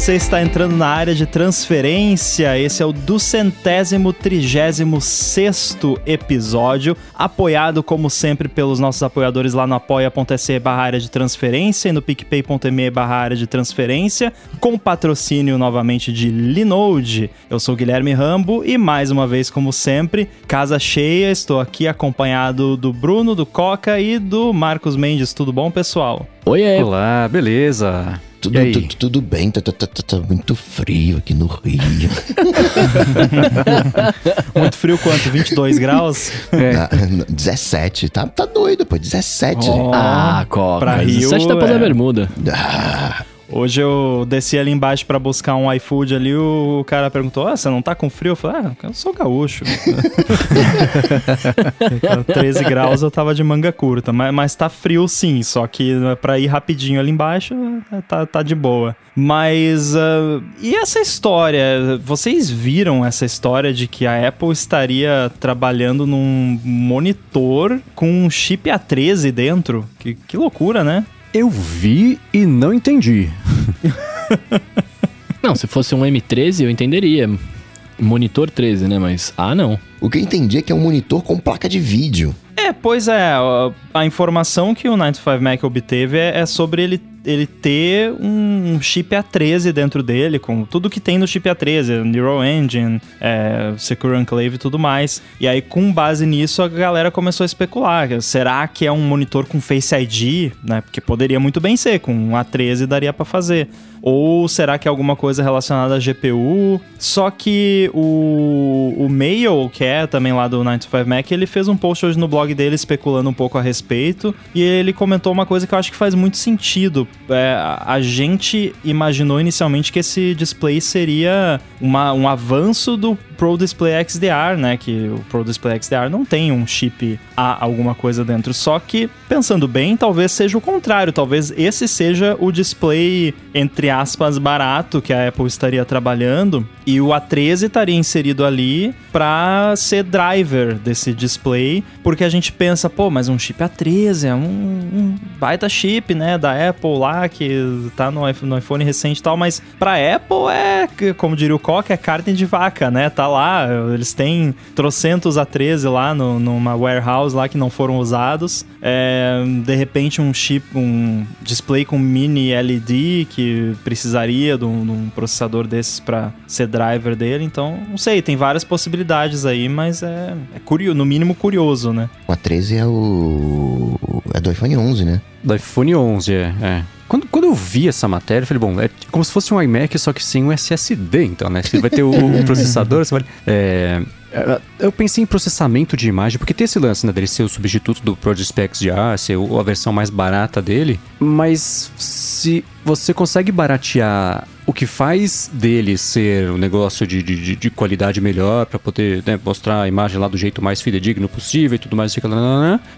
você está entrando na área de transferência. Esse é o duzentésimo trigésimo sexto episódio, apoiado como sempre pelos nossos apoiadores lá no apoia.se barra área de transferência e no picpay.me barra área de transferência, com patrocínio novamente de Linode. Eu sou Guilherme Rambo e mais uma vez, como sempre, casa cheia, estou aqui acompanhado do Bruno, do Coca e do Marcos Mendes. Tudo bom, pessoal? Oi, é. Olá, beleza? Tudo, tudo, tudo bem, tá, tá, tá, tá, muito frio aqui no Rio. muito frio quanto? 22 graus? É. Ah, 17, tá, tá doido, pô, 17. Oh, ah, Coca, pra Rio, 17 tá pra é... bermuda. Ah, Hoje eu desci ali embaixo para buscar um iFood ali, o cara perguntou: Ah, você não tá com frio? Eu falei: Ah, eu sou gaúcho. 13 graus eu tava de manga curta, mas, mas tá frio sim, só que pra ir rapidinho ali embaixo tá, tá de boa. Mas uh, e essa história? Vocês viram essa história de que a Apple estaria trabalhando num monitor com um chip A13 dentro? Que, que loucura, né? Eu vi e não entendi. não, se fosse um M13 eu entenderia. Monitor 13, né? Mas ah, não. O que eu entendi é que é um monitor com placa de vídeo. É, pois é. A informação que o 95 Mac obteve é, é sobre ele ele ter um chip A13 dentro dele, com tudo que tem no chip A13, Neural Engine, é, Secure Enclave e tudo mais. E aí, com base nisso, a galera começou a especular. Será que é um monitor com Face ID? Né? Porque poderia muito bem ser, com um A13 daria para fazer. Ou será que é alguma coisa relacionada à GPU? Só que o, o Mail, que é também lá do 95 Mac, ele fez um post hoje no blog dele especulando um pouco a respeito. E ele comentou uma coisa que eu acho que faz muito sentido é, a gente imaginou inicialmente que esse display seria uma, um avanço do Pro Display XDR, né? Que o Pro Display XDR não tem um chip A alguma coisa dentro. Só que, pensando bem, talvez seja o contrário. Talvez esse seja o display, entre aspas, barato que a Apple estaria trabalhando. E o A13 estaria inserido ali para ser driver desse display. Porque a gente pensa, pô, mas um chip A13 é um, um baita chip, né? Da Apple lá, que tá no, no iPhone recente e tal. Mas pra Apple é, como diria o Coca, é carne de vaca, né? Tá lá, eles têm trocentos a 13 lá no, numa warehouse lá que não foram usados. É, de repente um chip, um display com mini LED que precisaria de um, de um processador desses para ser driver dele. Então, não sei, tem várias possibilidades aí, mas é, é curioso, no mínimo curioso, né? O A13 é o é do iPhone 11, né? Do iPhone 11, é. é. Quando, quando eu vi essa matéria, eu falei, bom, é como se fosse um iMac, só que sem um SSD, então, né? Você vai ter o, o processador, você vai... É, é, eu pensei em processamento de imagem, porque tem esse lance, né, dele ser o substituto do Project XDR, ser a versão mais barata dele, mas se você consegue baratear o que faz dele ser um negócio de, de, de qualidade melhor para poder né, mostrar a imagem lá do jeito mais fidedigno possível e tudo mais,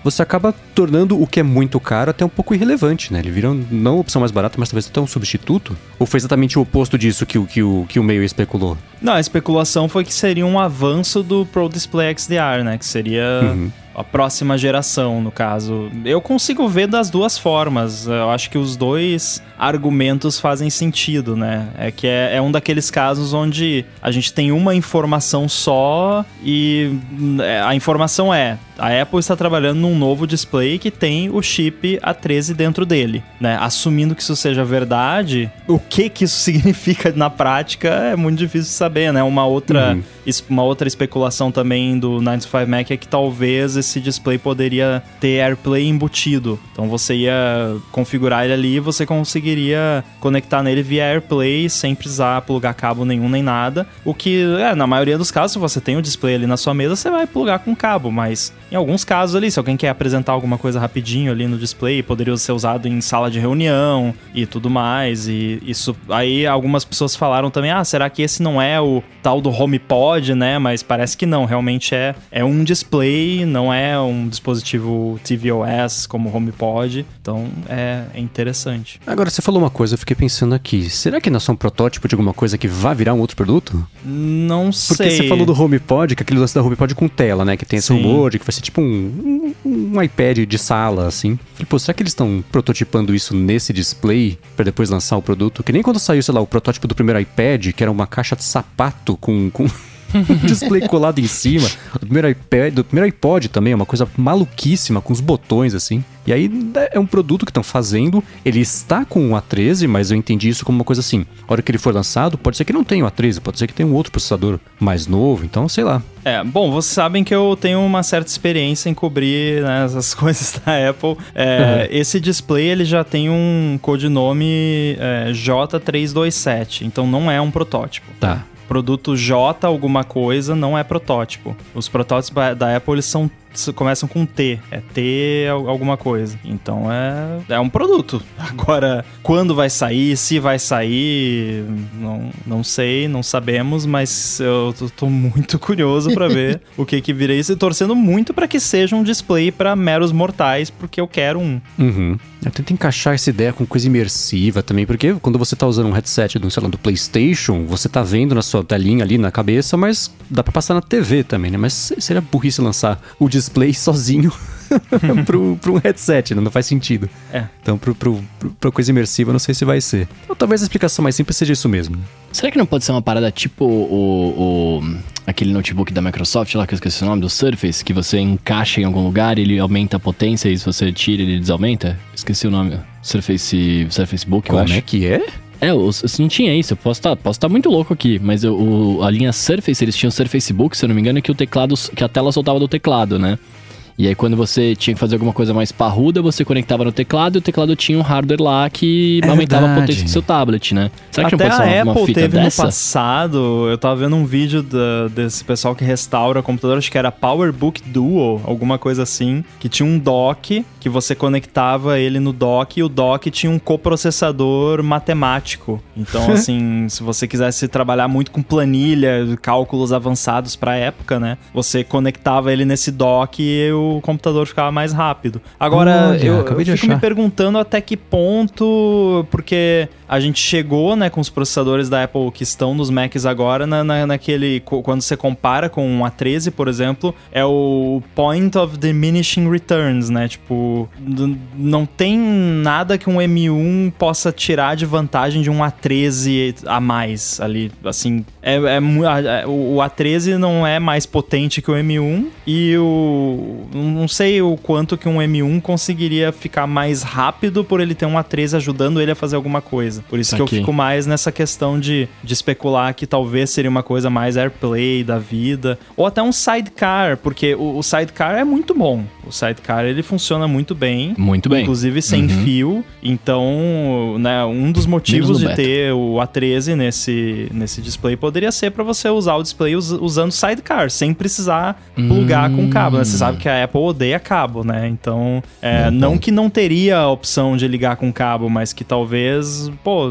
você acaba tornando o que é muito caro até um pouco irrelevante, né? Ele vira não a opção mais barata, mas talvez até um substituto. Ou foi exatamente o oposto disso que, que, o, que o meio especulou? Não, a especulação foi que seria um avanço do Pro Display XDR, né? Que seria uhum a próxima geração, no caso. Eu consigo ver das duas formas. Eu acho que os dois argumentos fazem sentido, né? É que é, é um daqueles casos onde a gente tem uma informação só e é, a informação é a Apple está trabalhando num novo display que tem o chip A13 dentro dele, né? Assumindo que isso seja verdade, o que que isso significa na prática é muito difícil de saber, né? Uma outra, uhum. uma outra especulação também do 95 Mac é que talvez esse display poderia ter AirPlay embutido. Então você ia configurar ele ali e você conseguiria conectar nele via AirPlay sem precisar plugar cabo nenhum nem nada. O que, é, na maioria dos casos, se você tem o display ali na sua mesa, você vai plugar com cabo, mas em alguns casos ali, se alguém quer apresentar alguma coisa rapidinho ali no display, poderia ser usado em sala de reunião e tudo mais. E isso aí algumas pessoas falaram também: "Ah, será que esse não é o tal do HomePod, né?" Mas parece que não, realmente é é um display, não é um dispositivo tvOS como o HomePod. Então é, é interessante. Agora você falou uma coisa, eu fiquei pensando aqui. Será que nós somos um protótipo de alguma coisa que vai virar um outro produto? Não sei. Porque você falou do HomePod, que é aquele lance da HomePod com tela, né, que tem esse rumor de que vai ser tipo um, um, um iPad de sala, assim. Falei, pô, será que eles estão prototipando isso nesse display pra depois lançar o produto? Que nem quando saiu, sei lá, o protótipo do primeiro iPad, que era uma caixa de sapato com. com... display colado em cima. O primeiro iPad, do primeiro iPod também, é uma coisa maluquíssima, com os botões assim. E aí é um produto que estão fazendo, ele está com o A13, mas eu entendi isso como uma coisa assim. A hora que ele for lançado, pode ser que não tenha o A13, pode ser que tenha um outro processador mais novo, então sei lá. É, bom, vocês sabem que eu tenho uma certa experiência em cobrir né, essas coisas da Apple. É, uhum. Esse display ele já tem um codinome é, J327, então não é um protótipo. Tá produto J alguma coisa não é protótipo. Os protótipos da Apple eles são começam com T. É T alguma coisa. Então é, é um produto. Agora, quando vai sair, se vai sair, não, não sei, não sabemos, mas eu tô, tô muito curioso para ver o que que virei isso e torcendo muito para que seja um display para meros mortais, porque eu quero um. Uhum. Eu tento encaixar essa ideia com coisa imersiva também, porque quando você tá usando um headset do, sei lá, do PlayStation, você tá vendo na sua telinha ali na cabeça, mas dá para passar na TV também, né? Mas seria burrice lançar o display display sozinho pro, pro um headset, né? não faz sentido. É. Então, pro, pro, pro, pra coisa imersiva, não sei se vai ser. Então, talvez a explicação mais simples seja isso mesmo. Né? Será que não pode ser uma parada tipo o, o, aquele notebook da Microsoft lá, que eu esqueci o nome, do Surface, que você encaixa em algum lugar e ele aumenta a potência e se você tira ele desaumenta? Esqueci o nome. Surface, Surface Book, Como eu acho. Como é que é? É, não tinha isso. Eu posso estar tá, posso tá muito louco aqui, mas eu, o, a linha Surface, eles tinham Surface Book, se eu não me engano, que o teclado, que a tela soltava do teclado, né? E aí, quando você tinha que fazer alguma coisa mais parruda, você conectava no teclado e o teclado tinha um hardware lá que é aumentava verdade. a potência do seu tablet, né? Será que Até não pode ser uma, a Apple teve dessa? no passado, eu tava vendo um vídeo da, desse pessoal que restaura computador, acho que era PowerBook Duo, alguma coisa assim, que tinha um dock que você conectava ele no dock e o dock tinha um coprocessador matemático. Então, assim, se você quisesse trabalhar muito com planilha, cálculos avançados pra época, né? Você conectava ele nesse dock e o o computador ficava mais rápido. Agora, Olha, eu, eu fico achar. me perguntando até que ponto, porque a gente chegou, né, com os processadores da Apple que estão nos Macs agora, na, na, naquele. Quando você compara com um A13, por exemplo, é o point of diminishing returns, né? Tipo, não tem nada que um M1 possa tirar de vantagem de um A13 a mais ali. Assim, é, é, o A13 não é mais potente que o M1 e o não sei o quanto que um M1 conseguiria ficar mais rápido por ele ter um A13 ajudando ele a fazer alguma coisa. Por isso Aqui. que eu fico mais nessa questão de, de especular que talvez seria uma coisa mais AirPlay da vida. Ou até um sidecar, porque o, o sidecar é muito bom. O sidecar ele funciona muito bem. Muito bem. Inclusive sem uhum. fio. Então, né, um dos motivos de beta. ter o A13 nesse, nesse display poderia ser para você usar o display us, usando sidecar, sem precisar plugar hum. com cabo. Né? Você sabe que a Apple odeia cabo, né? Então, é, não que não teria a opção de ligar com cabo, mas que talvez, pô,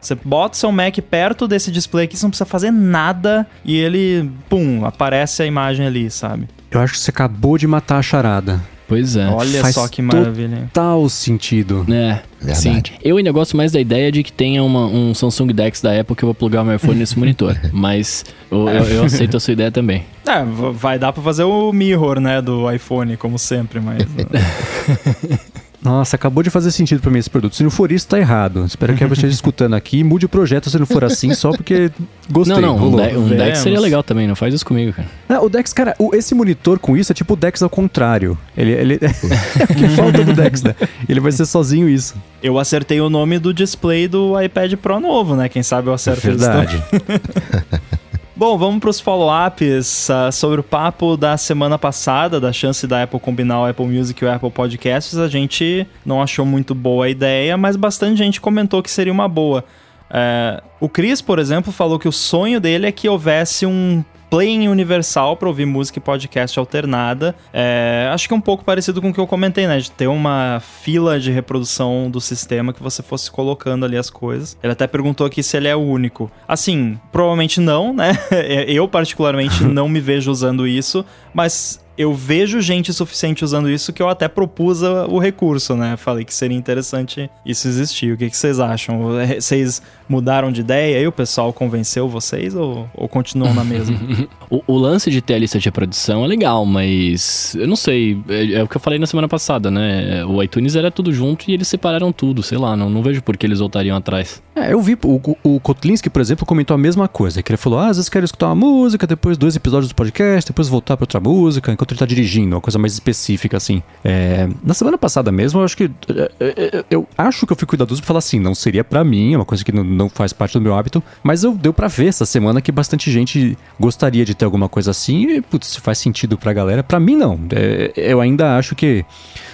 você bota seu Mac perto desse display aqui, você não precisa fazer nada e ele, pum, aparece a imagem ali, sabe? Eu acho que você acabou de matar a charada. Pois é. Olha Faz só que maravilha. Total sentido. É. Verdade. Sim. Eu ainda gosto mais da ideia de que tenha uma, um Samsung Dex da Apple que eu vou plugar o meu iPhone nesse monitor. Mas eu, eu, eu, aceito a sua ideia também. É, vai dar pra fazer o mirror, né, do iPhone, como sempre, mas. Nossa, acabou de fazer sentido para mim esse produto. Se não for isso, tá errado. Espero que a esteja escutando aqui. Mude o projeto se não for assim, só porque gostei. Não, não, um, de um Dex seria legal também. Não faz isso comigo, cara. Não, o Dex, cara, o, esse monitor com isso é tipo o Dex ao contrário. Ele, ele é o que falta do Dex, né? Ele vai ser sozinho isso. Eu acertei o nome do display do iPad Pro novo, né? Quem sabe eu acerto é Verdade. Bom, vamos para os follow-ups uh, sobre o papo da semana passada, da chance da Apple combinar o Apple Music e o Apple Podcasts. A gente não achou muito boa a ideia, mas bastante gente comentou que seria uma boa. Uh, o Chris, por exemplo, falou que o sonho dele é que houvesse um Playing Universal para ouvir música e podcast alternada. É, acho que é um pouco parecido com o que eu comentei, né? De ter uma fila de reprodução do sistema que você fosse colocando ali as coisas. Ele até perguntou aqui se ele é o único. Assim, provavelmente não, né? Eu, particularmente, não me vejo usando isso, mas eu vejo gente suficiente usando isso que eu até propus o recurso, né? Falei que seria interessante isso existir. O que, que vocês acham? É, Vocês mudaram de ideia aí? O pessoal convenceu vocês ou, ou continuam na mesma? O, o lance de ter a lista de reprodução é legal, mas eu não sei. É, é o que eu falei na semana passada, né? O iTunes era tudo junto e eles separaram tudo, sei lá, não, não vejo por que eles voltariam atrás. É, eu vi, o, o Kotlinski, por exemplo, comentou a mesma coisa, que ele falou, ah, às vezes quero escutar uma música, depois dois episódios do podcast, depois voltar pra outra música, enquanto ele tá dirigindo, uma coisa mais específica, assim. É, na semana passada mesmo, eu acho que, é, é, é, eu acho que eu fui cuidadoso pra falar assim, não seria pra mim, é uma coisa que não, não faz parte do meu hábito, mas eu deu pra ver essa semana que bastante gente gostaria de ter alguma coisa assim, e, putz, se faz sentido pra galera, pra mim não. É, eu ainda acho que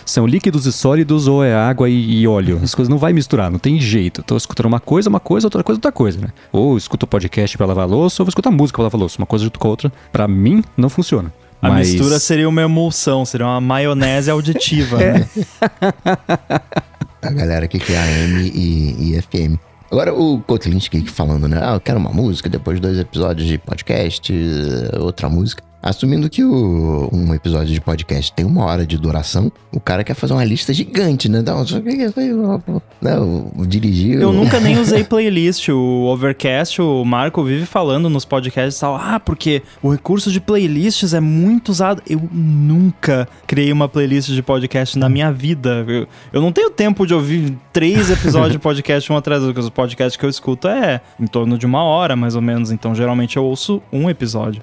são líquidos e sólidos ou é água e, e óleo. As coisas não vai misturar, não tem jeito. Eu tô escutando uma coisa, uma coisa, outra coisa, outra coisa, né? Ou escuto podcast pra lavar louça, ou vou escutar música pra lavar louça. Uma coisa junto com a outra. Pra mim, não funciona. A Mas- mistura seria uma emulsão, seria uma maionese auditiva, né? A galera aqui que é AM e, e FM. Agora o Kotlinski falando, né? Ah, eu quero uma música, depois dois episódios de podcast, eh, outra música. Assumindo que o- um episódio de podcast tem uma hora de duração, o cara quer fazer uma lista gigante, né? Não, só que- não dirigir. Eu nunca nem usei playlist. O Overcast, o Marco vive falando nos podcasts e tal. Ah, porque o recurso de playlists é muito usado. Eu nunca criei uma playlist de podcast na minha vida. Eu, eu não tenho tempo de ouvir três episódios de podcast um atrás do outro. Os podcasts que eu escuto é em torno de uma hora, mais ou menos. Então, geralmente eu ouço um episódio.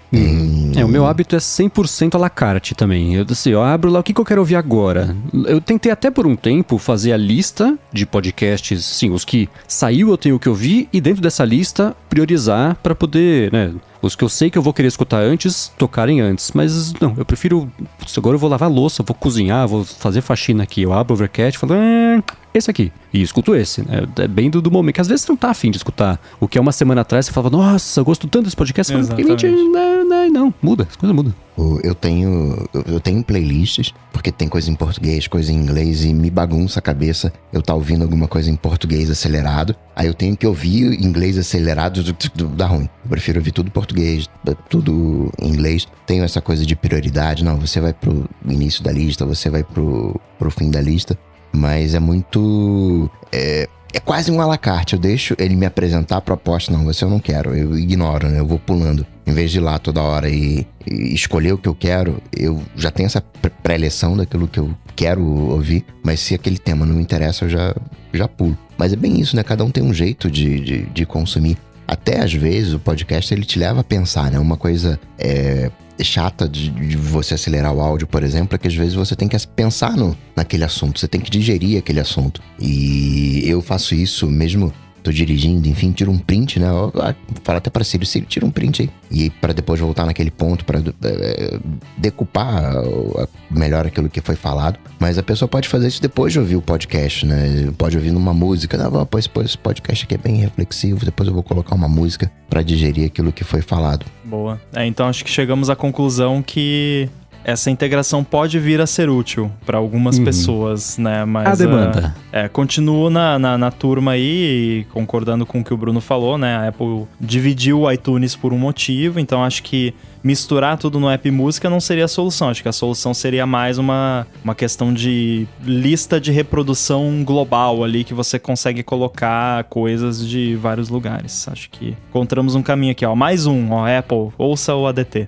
É, o meu hábito é 100% à la carte também. Eu, assim, eu abro lá o que, que eu quero ouvir agora. Eu tentei até por um tempo fazer a lista de podcasts, sim, os que saiu eu tenho que ouvir e dentro dessa lista priorizar pra poder, né, os que eu sei que eu vou querer escutar antes, tocarem antes. Mas não, eu prefiro. putz, agora eu vou lavar louça, vou cozinhar, vou fazer faxina aqui. Eu abro o Overcast e falo, ah, esse aqui. E escuto esse. né? É bem do, do momento. Que às vezes você não tá afim de escutar o que é uma semana atrás você falava, nossa, eu gosto tanto desse podcast. "Gente, não, não, não, muda, as coisas mudam. O- Eu tenho, eu- tenho playlists, porque tem coisa em português, coisa em inglês, e me bagunça a cabeça eu tá ouvindo alguma coisa em português acelerado. Aí eu tenho que ouvir inglês acelerado, do- do- dá ruim. Eu prefiro ouvir tudo português, tudo inglês. Tenho essa coisa de prioridade, não, você vai pro início da lista, você vai pro, pro fim da lista. Mas é muito. É, é quase um alacarte. Eu deixo ele me apresentar a proposta. Não, você eu não quero. Eu ignoro, né? Eu vou pulando. Em vez de ir lá toda hora e, e escolher o que eu quero, eu já tenho essa pre- pré-eleção daquilo que eu quero ouvir. Mas se aquele tema não me interessa, eu já, já pulo. Mas é bem isso, né? Cada um tem um jeito de, de, de consumir. Até às vezes o podcast ele te leva a pensar, né? Uma coisa é, chata de, de você acelerar o áudio, por exemplo, é que às vezes você tem que pensar no, naquele assunto, você tem que digerir aquele assunto. E eu faço isso mesmo. Tô dirigindo, enfim, tiro um print, né? Ah, falo até pra Siri, Siri, tira um print aí. E para depois voltar naquele ponto para decupar ah, melhor aquilo que foi falado. Mas a pessoa pode fazer isso depois de ouvir o podcast, né? Pode ouvir numa música. Não, vou, pois, pois, esse podcast aqui é bem reflexivo. Depois eu vou colocar uma música para digerir aquilo que foi falado. Boa. É, então acho que chegamos à conclusão que essa integração pode vir a ser útil para algumas Uhum. pessoas, né? Mas a demanda. ah, é, continuo na, na, na turma aí, concordando com o que o Bruno falou, né? A Apple dividiu o iTunes por um motivo, então acho que misturar tudo no app música não seria a solução. Acho que a solução seria mais uma, uma questão de lista de reprodução global ali que você consegue colocar coisas de vários lugares. Acho que encontramos um caminho aqui, ó. Mais um, ó, Apple, ouça o ADT.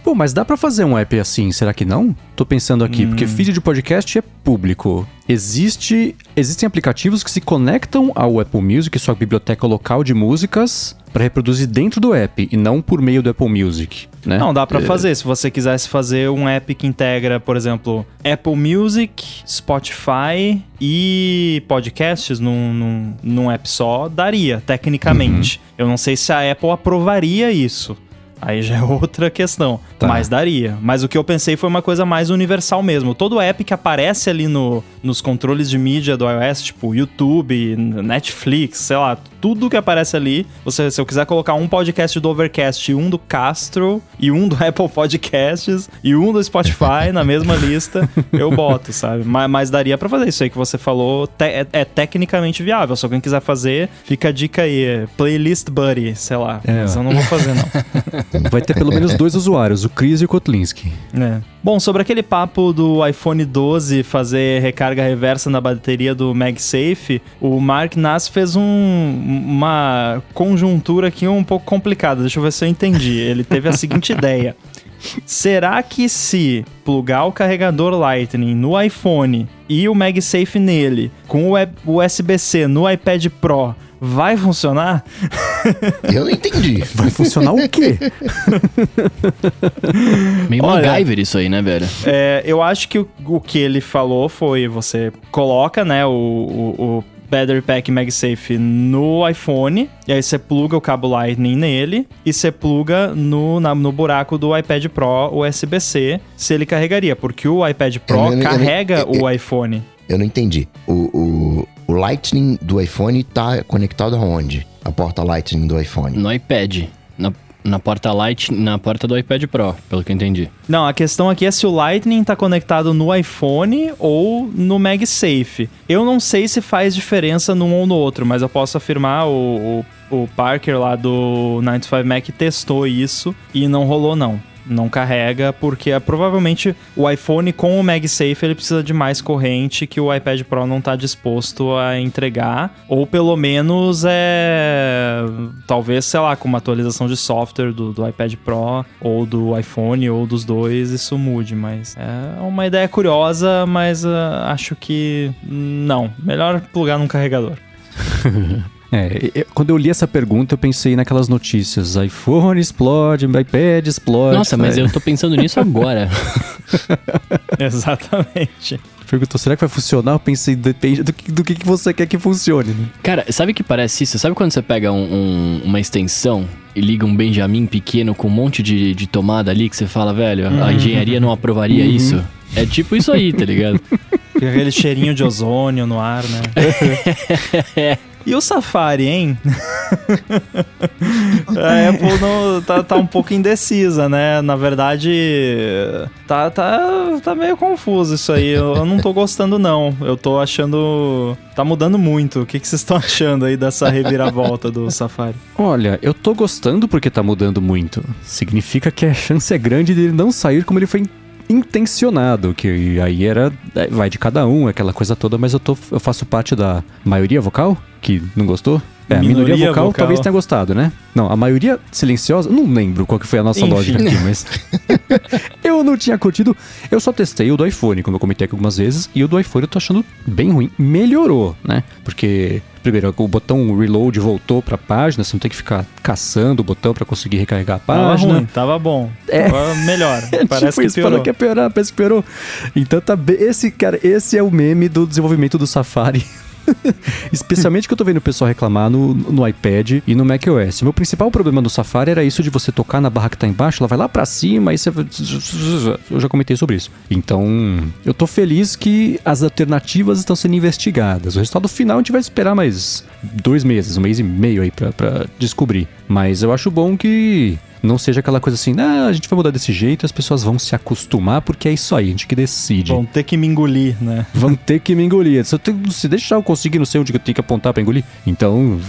Pô, mas dá pra fazer um app assim, será que não? Tô pensando aqui, porque feed de podcast é público. Existe, existem aplicativos que se conectam ao Apple Music, sua biblioteca local de músicas, pra reproduzir dentro do app e não por meio do Apple Music, né? Não, dá pra É, fazer. Se você quisesse fazer um app que integra, por exemplo, Apple Music, Spotify e podcasts num, num, num app só, daria, tecnicamente. Uhum. Eu não sei se a Apple aprovaria isso. Aí já é outra questão. Tá. Mas daria. Mas o que eu pensei foi uma coisa mais universal mesmo. Todo app que aparece ali no, nos controles de mídia do iOS, tipo YouTube, Netflix, sei lá, tudo que aparece ali, você, se eu quiser colocar um podcast do Overcast e um do Castro, e um do Apple Podcasts, e um do Spotify na mesma lista, eu boto, sabe? Mas, mas daria pra fazer isso aí que você falou, te- é, é tecnicamente viável. Se alguém quiser fazer, fica a dica aí, Playlist Buddy, sei lá. É, mas eu não vou fazer, não. Vai ter pelo menos dois usuários, o Chris e o Kotlinski. É. Bom, sobre aquele papo do iPhone 12 fazer recarga reversa na bateria do MagSafe, o Mark Nass fez um, uma conjuntura aqui um pouco complicada. Deixa eu ver se eu entendi. Ele teve a seguinte ideia. Será que se plugar o carregador Lightning no iPhone e o MagSafe nele, com o USB-C no iPad Pro, vai funcionar? Eu não entendi. Vai funcionar o quê? Meio Olha- MacGyver isso aí, né, velho? É, eu acho que o, o que ele falou foi: você coloca, né, o, o, o Battery Pack MagSafe no iPhone, e aí você pluga o cabo Lightning nele, e você pluga no, na- no buraco do iPad Pro USB-C, se ele carregaria, porque o iPad Pro carrega eu- eu- o iPhone. Eu não entendi. O, o, o Lightning do iPhone tá conectado aonde? A porta Lightning do iPhone. No iPad. Na, na porta Light, na porta do iPad Pro, pelo que eu entendi. Não, a questão aqui é se o Lightning tá conectado no iPhone ou no MagSafe. Eu não sei se faz diferença num ou no outro, mas eu posso afirmar, o, o, o Parker lá do 95 Mac testou isso e não rolou não. Não carrega, porque é, provavelmente o iPhone com o MagSafe ele precisa de mais corrente que o iPad Pro não tá disposto a entregar. Ou pelo menos é. Talvez, sei lá, com uma atualização de software do, do iPad Pro ou do iPhone ou dos dois, isso mude. Mas é uma ideia curiosa, mas ah, acho que não. Melhor plugar num carregador. É, eu- quando eu li essa pergunta, eu pensei naquelas notícias: iPhone explode, iPad explode. Nossa, mas eu tô pensando nisso agora. Exatamente. Perguntou, será que vai funcionar? Eu pensei, depende do que, do que que você quer que funcione, né? Cara, sabe que parece isso? Sabe quando você pega um- um- uma extensão e liga um Benjamin pequeno com um monte de, de tomada ali que você fala, velho, a engenharia não aprovaria isso? É tipo isso aí, tá ligado? Aquele cheirinho de ozônio no ar, né? E o Safari, hein? a Apple não, tá, tá um pouco indecisa, né? Na verdade, tá, tá, tá meio confuso isso aí. Eu, eu não tô gostando, não. Eu tô achando. Tá mudando muito. O que, que vocês estão achando aí dessa reviravolta do Safari? Olha, eu tô gostando porque tá mudando muito. Significa que a chance é grande dele não sair como ele foi intencionado, que aí era é, vai de cada um, aquela coisa toda, mas eu tô eu faço parte da maioria vocal que não gostou. É, a minoria Minoria vocal, vocal. talvez tenha gostado, né? Não, a maioria silenciosa, não lembro qual que foi a nossa Enfim. lógica aqui, mas eu não tinha curtido. Eu só testei o do iPhone, como eu comentei aqui algumas vezes, e o do iPhone eu tô achando bem ruim. Melhorou, né? Porque primeiro o botão reload voltou pra página, você não tem que ficar caçando o botão pra conseguir recarregar a Tava página. ruim, tava bom. É. Tava melhor. É Parece tipo que isso, piorou. falou que ia piorar, parece que piorou. Então tá bem. Esse, cara, esse é o meme do desenvolvimento do Safari. Especialmente que eu tô vendo o pessoal reclamar no, no iPad e no macOS. Meu principal problema no Safari era isso de você tocar na barra que tá embaixo, ela vai lá pra cima, aí você. Eu já comentei sobre isso. Então, eu tô feliz que as alternativas estão sendo investigadas. O resultado final a gente vai esperar mais dois meses, um mês e meio aí pra, pra descobrir. Mas eu acho bom que não seja aquela coisa assim, ah, a gente vai mudar desse jeito, as pessoas vão se acostumar, porque é isso aí, a gente que decide. Vão ter que me engolir, né? Vão ter que me engolir. Se, eu tenho- se deixar eu conseguir, não sei onde que eu tenho que apontar pra engolir. Então,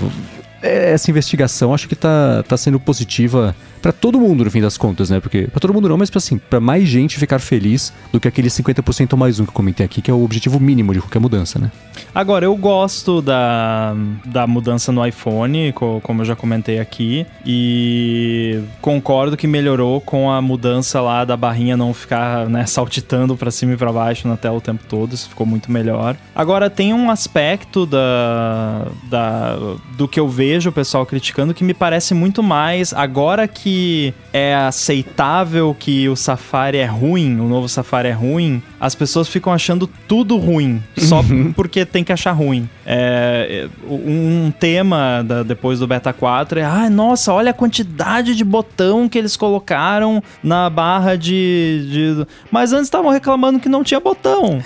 é, essa investigação acho que tá, tá sendo positiva pra todo mundo, no fim das contas, né? Porque pra todo mundo não, mas pra, assim, pra mais gente ficar feliz do que aquele 50% mais um que eu comentei aqui, que é o objetivo mínimo de qualquer mudança, né? Agora, eu gosto da, da mudança no iPhone, co- como eu já comentei aqui, e concordo que melhorou com a mudança lá da barrinha não ficar né, saltitando pra cima e pra baixo na tela o tempo todo, isso ficou muito melhor. Agora, tem um aspecto da, da, do que eu vejo o pessoal criticando que me parece muito mais, agora que é aceitável que o Safari é ruim, o novo Safari é ruim, as pessoas ficam achando tudo ruim, só porque tem que achar ruim. É, é, um tema da- depois do Beta 4 é, ah, nossa, olha a quantidade de botão que eles colocaram na barra de... de- Mas antes estavam reclamando que não tinha botão.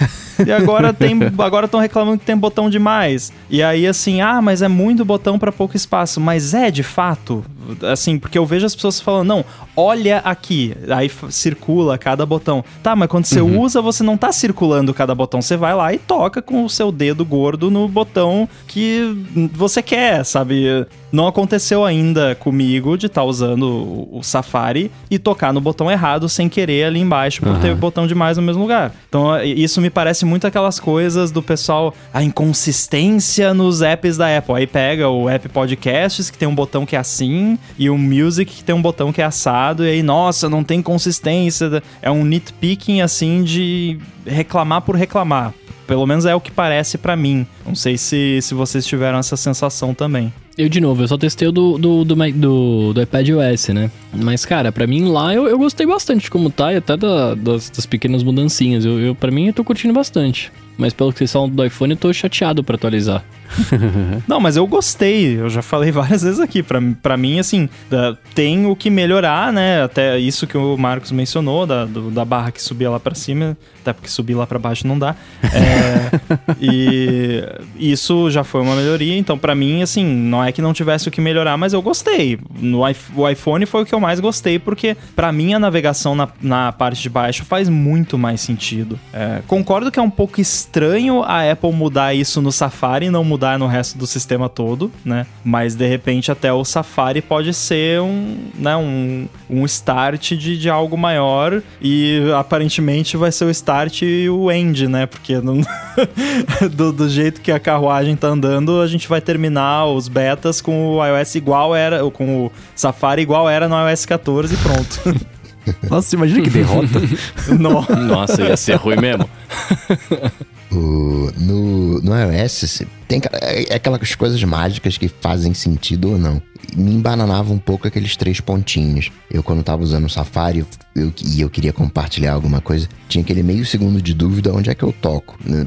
E agora tem, agora estão reclamando que tem botão demais. E aí assim, ah, mas é muito botão para pouco espaço. Mas é de fato? Assim, porque eu vejo as pessoas falando, não, olha aqui. Aí circula cada botão. Tá, mas quando você uhum. usa, você não tá circulando cada botão. Você vai lá e toca com o seu dedo gordo no botão que você quer, sabe? Não aconteceu ainda comigo de estar tá usando o Safari e tocar no botão errado sem querer ali embaixo por uhum. ter botão demais no mesmo lugar. Então, isso me parece muito aquelas coisas do pessoal, a inconsistência nos apps da Apple. Aí pega o app Podcasts, que tem um botão que é assim, e o Music, que tem um botão que é assado, e aí, nossa, não tem consistência. É um nitpicking assim de reclamar por reclamar. Pelo menos é o que parece para mim. Não sei se, se vocês tiveram essa sensação também. Eu, de novo, eu só testei o do, do, do, do, do iPad OS, né? Mas, cara, para mim lá eu, eu gostei bastante de como tá e até da, das, das pequenas mudancinhas. Eu, eu, pra mim, eu tô curtindo bastante. Mas pelo que vocês falam do iPhone, eu tô chateado para atualizar. Não, mas eu gostei. Eu já falei várias vezes aqui. Pra, pra mim, assim, da, tem o que melhorar, né? Até isso que o Marcos mencionou, da, do, da barra que subia lá para cima. Até porque subir lá para baixo não dá. É, e isso já foi uma melhoria. Então, para mim, assim, não é que não tivesse o que melhorar, mas eu gostei. No o iPhone foi o que eu mais gostei, porque para mim a navegação na, na parte de baixo faz muito mais sentido. É, concordo que é um pouco estranho a Apple mudar isso no Safari e não mudar no resto do sistema todo, né? Mas de repente até o Safari pode ser um, né, um, um start de, de algo maior e aparentemente vai ser o start e o end, né? Porque não... do, do jeito que a carruagem tá andando, a gente vai terminar os betas com o iOS igual era, com o Safari igual era no iOS 14 e pronto. Nossa, imagina que derrota. Nossa, ia ser ruim mesmo. No, no iOS, tem é, é aquelas coisas mágicas que fazem sentido ou não. Me embananava um pouco aqueles três pontinhos. Eu, quando tava usando o Safari eu, e eu queria compartilhar alguma coisa, tinha aquele meio segundo de dúvida onde é que eu toco. Né?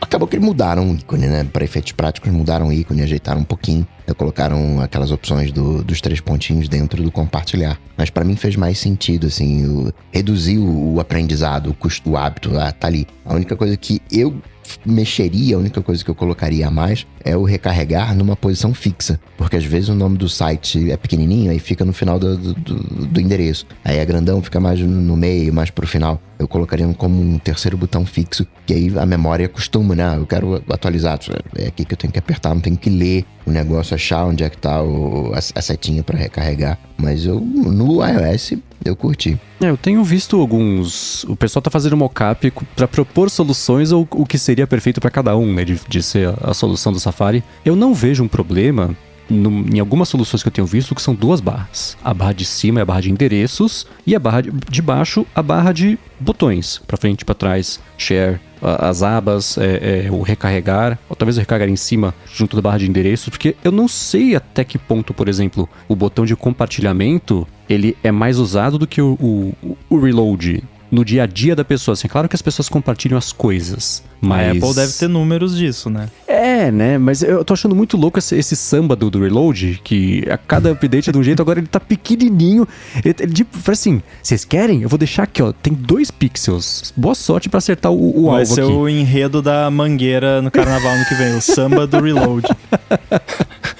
Acabou que eles mudaram o ícone, né? Para efeitos práticos, mudaram o ícone, ajeitaram um pouquinho. Colocaram aquelas opções do, dos três pontinhos dentro do compartilhar. Mas para mim fez mais sentido, assim, reduzir o, o aprendizado, o custo, o hábito, ah, tá ali. A única coisa que eu mexeria, a única coisa que eu colocaria a mais é o recarregar numa posição fixa. Porque às vezes o nome do site é pequenininho, aí fica no final do, do, do endereço. Aí é grandão, fica mais no meio, mais pro final. Eu colocaria como um terceiro botão fixo, que aí a memória acostuma, né? Eu quero atualizar. É aqui que eu tenho que apertar, não tenho que ler o negócio, achar onde é que tá o, a, a setinha para recarregar. Mas eu, no iOS, eu curti. É, eu tenho visto alguns. O pessoal tá fazendo mockup para propor soluções ou o que seria perfeito para cada um, né? De, de ser a, a, solução do Safari. Eu não vejo um problema. No, em algumas soluções que eu tenho visto, que são duas barras. A barra de cima é a barra de endereços e a barra de, de baixo, a barra de botões, para frente para trás, share, as abas, é, é, o recarregar, ou talvez o recarregar em cima, junto da barra de endereços, porque eu não sei até que ponto, por exemplo, o botão de compartilhamento ele é mais usado do que o, o, o reload no dia a dia da pessoa. Assim, claro que as pessoas compartilham as coisas, mas... A Apple deve ter números disso, né? É, né? Mas eu tô achando muito louco esse, esse samba do, do, Reload, que a cada update é de um jeito, agora ele tá pequenininho. Ele, ele tipo, assim, vocês querem? Eu vou deixar aqui, ó, tem dois pixels. Boa sorte para acertar o, o Vai alvo ser aqui. o enredo da mangueira no carnaval no que vem, o samba do Reload.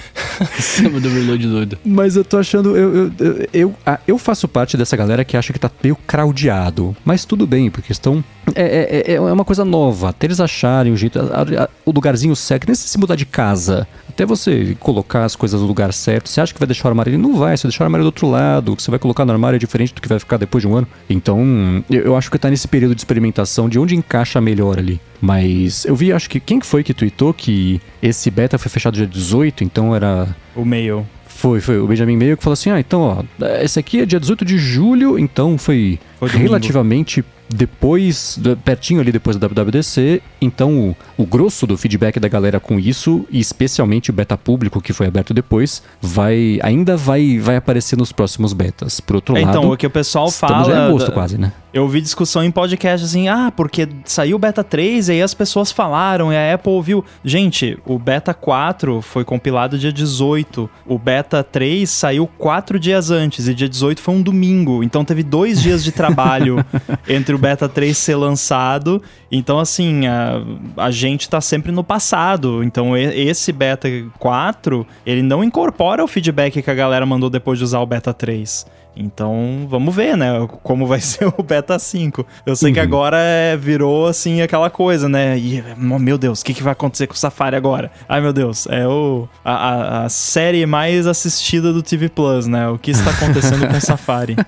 Samba do doido. Mas eu tô achando. Eu, eu, eu, ah, eu, faço parte dessa galera que acha que tá meio craudiado. Mas tudo bem, porque estão. É, é, é, é uma coisa nova. Até eles acharem o jeito. A, a, o lugarzinho certo. Nem se mudar de casa. Até você colocar as coisas no lugar certo. Você acha que vai deixar o armário ali? Não vai. Vai deixar o armário do outro lado. O que você vai colocar no armário é diferente do que vai ficar depois de um ano. Então, eu, eu acho que tá nesse período de experimentação de onde encaixa melhor ali. Mas eu vi, acho que. Quem foi que tweetou que esse beta foi fechado dia 18, então era. O mail. Foi, foi o Benjamin Mail que falou assim: ah, então, ó, esse aqui é dia 18 de julho, então foi, foi relativamente depois, pertinho ali depois da WWDC, então o, o, grosso do feedback da galera com isso, e especialmente o beta público que foi aberto depois, vai ainda vai vai aparecer nos próximos betas. Por outro é, lado, então o que o pessoal fala, já em agosto quase, né? Eu vi discussão em podcast assim, ah, porque saiu o beta 3 e aí as pessoas falaram e a Apple ouviu. Gente, o beta 4 foi compilado dia 18, o beta 3 saiu quatro dias antes e dia 18 foi um domingo, então teve dois dias de trabalho entre o Beta 3 ser lançado. Então, assim, a, a gente tá sempre no passado. Então, e, esse Beta 4, ele não incorpora o feedback que a galera mandou depois de usar o Beta 3. Então, vamos ver, né? Como vai ser o Beta 5. Eu sei uhum. que agora é, virou, assim, aquela coisa, né? E, meu Deus, o que, que vai acontecer com o Safari agora? Ai, meu Deus, é o, a, a, série mais assistida do TV Plus, né? O que está acontecendo com o Safari?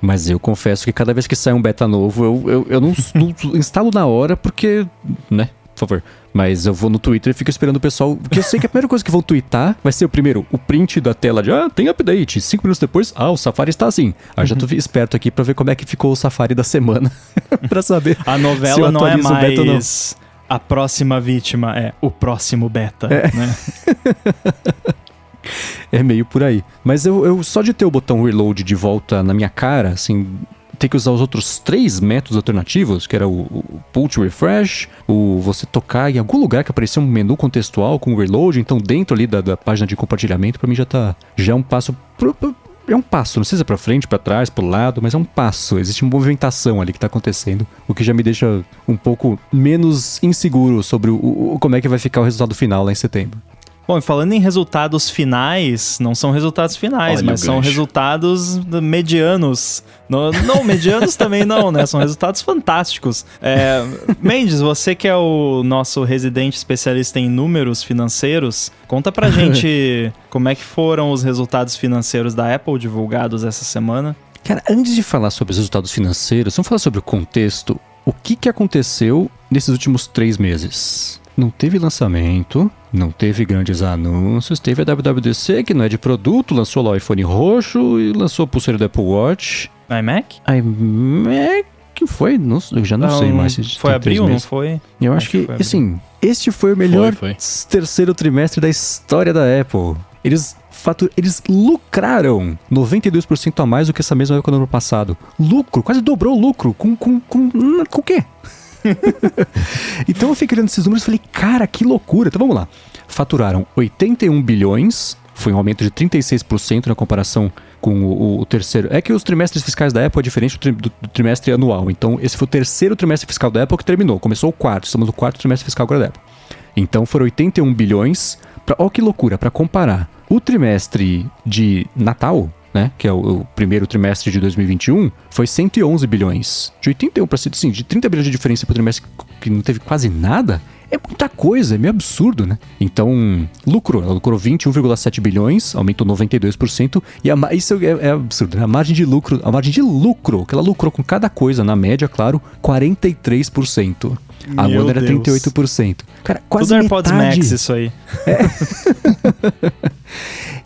Mas eu confesso que cada vez que sai um beta novo, eu, eu, eu não, não instalo na hora porque, né? Por favor. Mas eu vou no Twitter e fico esperando o pessoal. Porque eu sei que a primeira coisa que vão twittar vai ser o primeiro, o print da tela de ah, tem update. Cinco minutos depois, ah, o Safari está assim. Aí uhum. já tô uhum. esperto aqui para ver como é que ficou o Safari da semana. para saber. A novela não é mais a próxima vítima, é o próximo beta, é. né? é meio por aí. Mas eu, eu, só de ter o botão reload de volta na minha cara, assim, ter que usar os outros três métodos alternativos, que era o, o pull to refresh, o você tocar em algum lugar que aparecia um menu contextual com reload, então dentro ali da, da página de compartilhamento, para mim já tá já é um passo pro, pro, é um passo, não sei se é pra frente, para trás, pro lado, mas é um passo. Existe uma movimentação ali que tá acontecendo, o que já me deixa um pouco menos inseguro sobre o, o como é que vai ficar o resultado final lá em setembro. Bom, e falando em resultados finais, não são resultados finais, Olha mas são resultados medianos. No, não, medianos também não, né? São resultados fantásticos. É, Mendes, você que é o nosso residente especialista em números financeiros, conta pra gente como é que foram os resultados financeiros da Apple divulgados essa semana. Cara, antes de falar sobre os resultados financeiros, vamos falar sobre o contexto. O que, que aconteceu nesses últimos três meses? Não teve lançamento, não teve grandes anúncios. Teve a WWDC, que não é de produto, lançou lá o iPhone roxo e lançou a pulseira do Apple Watch. iMac? iMac foi? Não, eu já não, não sei mais. Se foi abril, não foi? Eu acho, acho que, que assim, este foi o melhor foi, foi. terceiro trimestre da história da Apple. Eles fator, eles lucraram 92% a mais do que essa mesma época do ano passado. Lucro, quase dobrou o lucro. Com, com, com, com o quê? então eu fiquei olhando esses números e falei, cara, que loucura. Então vamos lá. Faturaram 81 bilhões, foi um aumento de 36% na comparação com o, o, terceiro. É que os trimestres fiscais da Apple é diferente do, tri, do, do, trimestre anual. Então, esse foi o terceiro trimestre fiscal da Apple que terminou. Começou o quarto, estamos no quarto trimestre fiscal agora da Apple. Então, foram 81 bilhões. Ó, que loucura, para comparar. O trimestre de Natal, né, que é o, o, primeiro trimestre de 2021, foi 111 bilhões. De 81 para assim, de 30 bilhões de diferença para o trimestre que não teve quase nada, é muita coisa, é meio absurdo, né? Então, lucrou. Ela lucrou 21,7 bilhões, aumentou 92%. E a, isso é, é, absurdo, né? A margem de lucro, a margem de lucro, que ela lucrou com cada coisa, na média, claro, 43%. A Meu era Deus. 38%. Cara, quase Tudo AirPods metade. Max isso aí. É.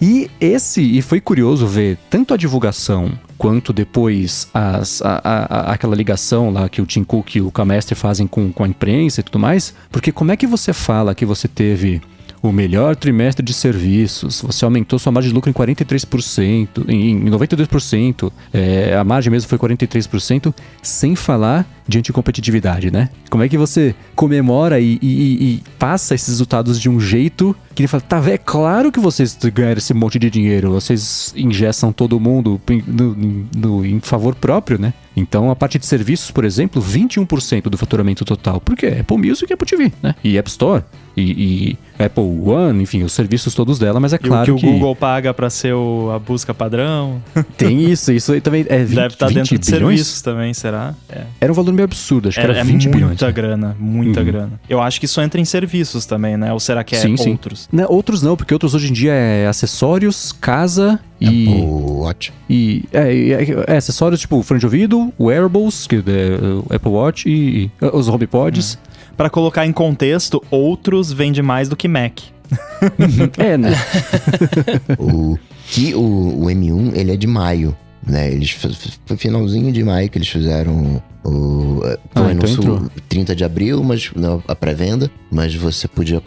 e esse, e foi curioso ver tanto a divulgação quanto depois as, a, a, aquela ligação lá que o Tim Cook e o Camestre fazem com, com a imprensa e tudo mais. Porque como é que você fala que você teve o melhor trimestre de serviços, você aumentou sua margem de lucro em 43%, em 92%, é, a margem mesmo foi 43%, sem falar de anticompetitividade, né? Como é que você comemora e, e, e passa esses resultados de um jeito que ele fala, tá, é claro que vocês ganharam esse monte de dinheiro, vocês ingestam todo mundo no, no, em favor próprio, né? Então, a parte de serviços, por exemplo, 21% do faturamento total. Por quê? Apple Music e Apple TV, né? E App Store. E, e, Apple One, enfim, os serviços todos dela, mas é claro que... o que o Google paga para ser o, a busca padrão. Tem isso, isso aí também é 20, Deve estar tá dentro de bilhões? serviços também, será? É. Era um valor meio absurdo, acho que era, era 20 é bilhões. muita né? grana, muita uhum. grana. Eu acho que isso entra em serviços também, né? Ou será que é sim, outros? Sim. Não, outros não, porque outros hoje em dia é acessórios, casa e... Apple Watch. E, é, é, é acessórios tipo fone de ouvido, wearables, que é, Apple Watch e, e os HomePods. Hum. Para colocar em contexto, outros vende mais do que Mac. é, né? o, que o, o M1, ele é de maio né? Eles foi finalzinho de maio que eles fizeram o foi ah, então no 30 de abril, mas não, a pré-venda, mas você podia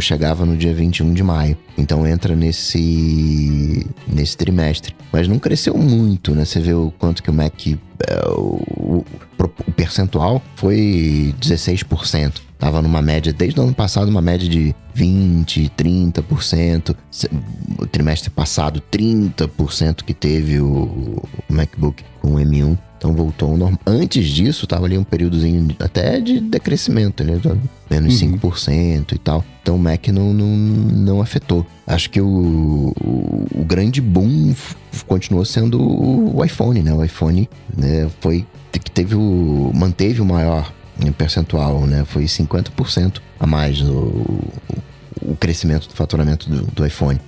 chegava no dia 21 de maio. Então entra nesse nesse trimestre. Mas não cresceu muito, né? Você vê o quanto que o Mac é, o, o, percentual foi 16%. Tava numa média, desde o ano passado, uma média de 20, 30%. Se- O trimestre passado, 30% que teve o, o MacBook com o M1. Então voltou ao normal. Antes disso, tava ali um períodozinho até de decrescimento, né? Menos Uhum. 5% e tal. Então o Mac não, não, não afetou. Acho que o, o, o grande boom continuou sendo o, o iPhone, né? O iPhone né, foi que teve o. manteve o maior em percentual, né? Foi 50% a mais no, o, o crescimento do faturamento do, do iPhone.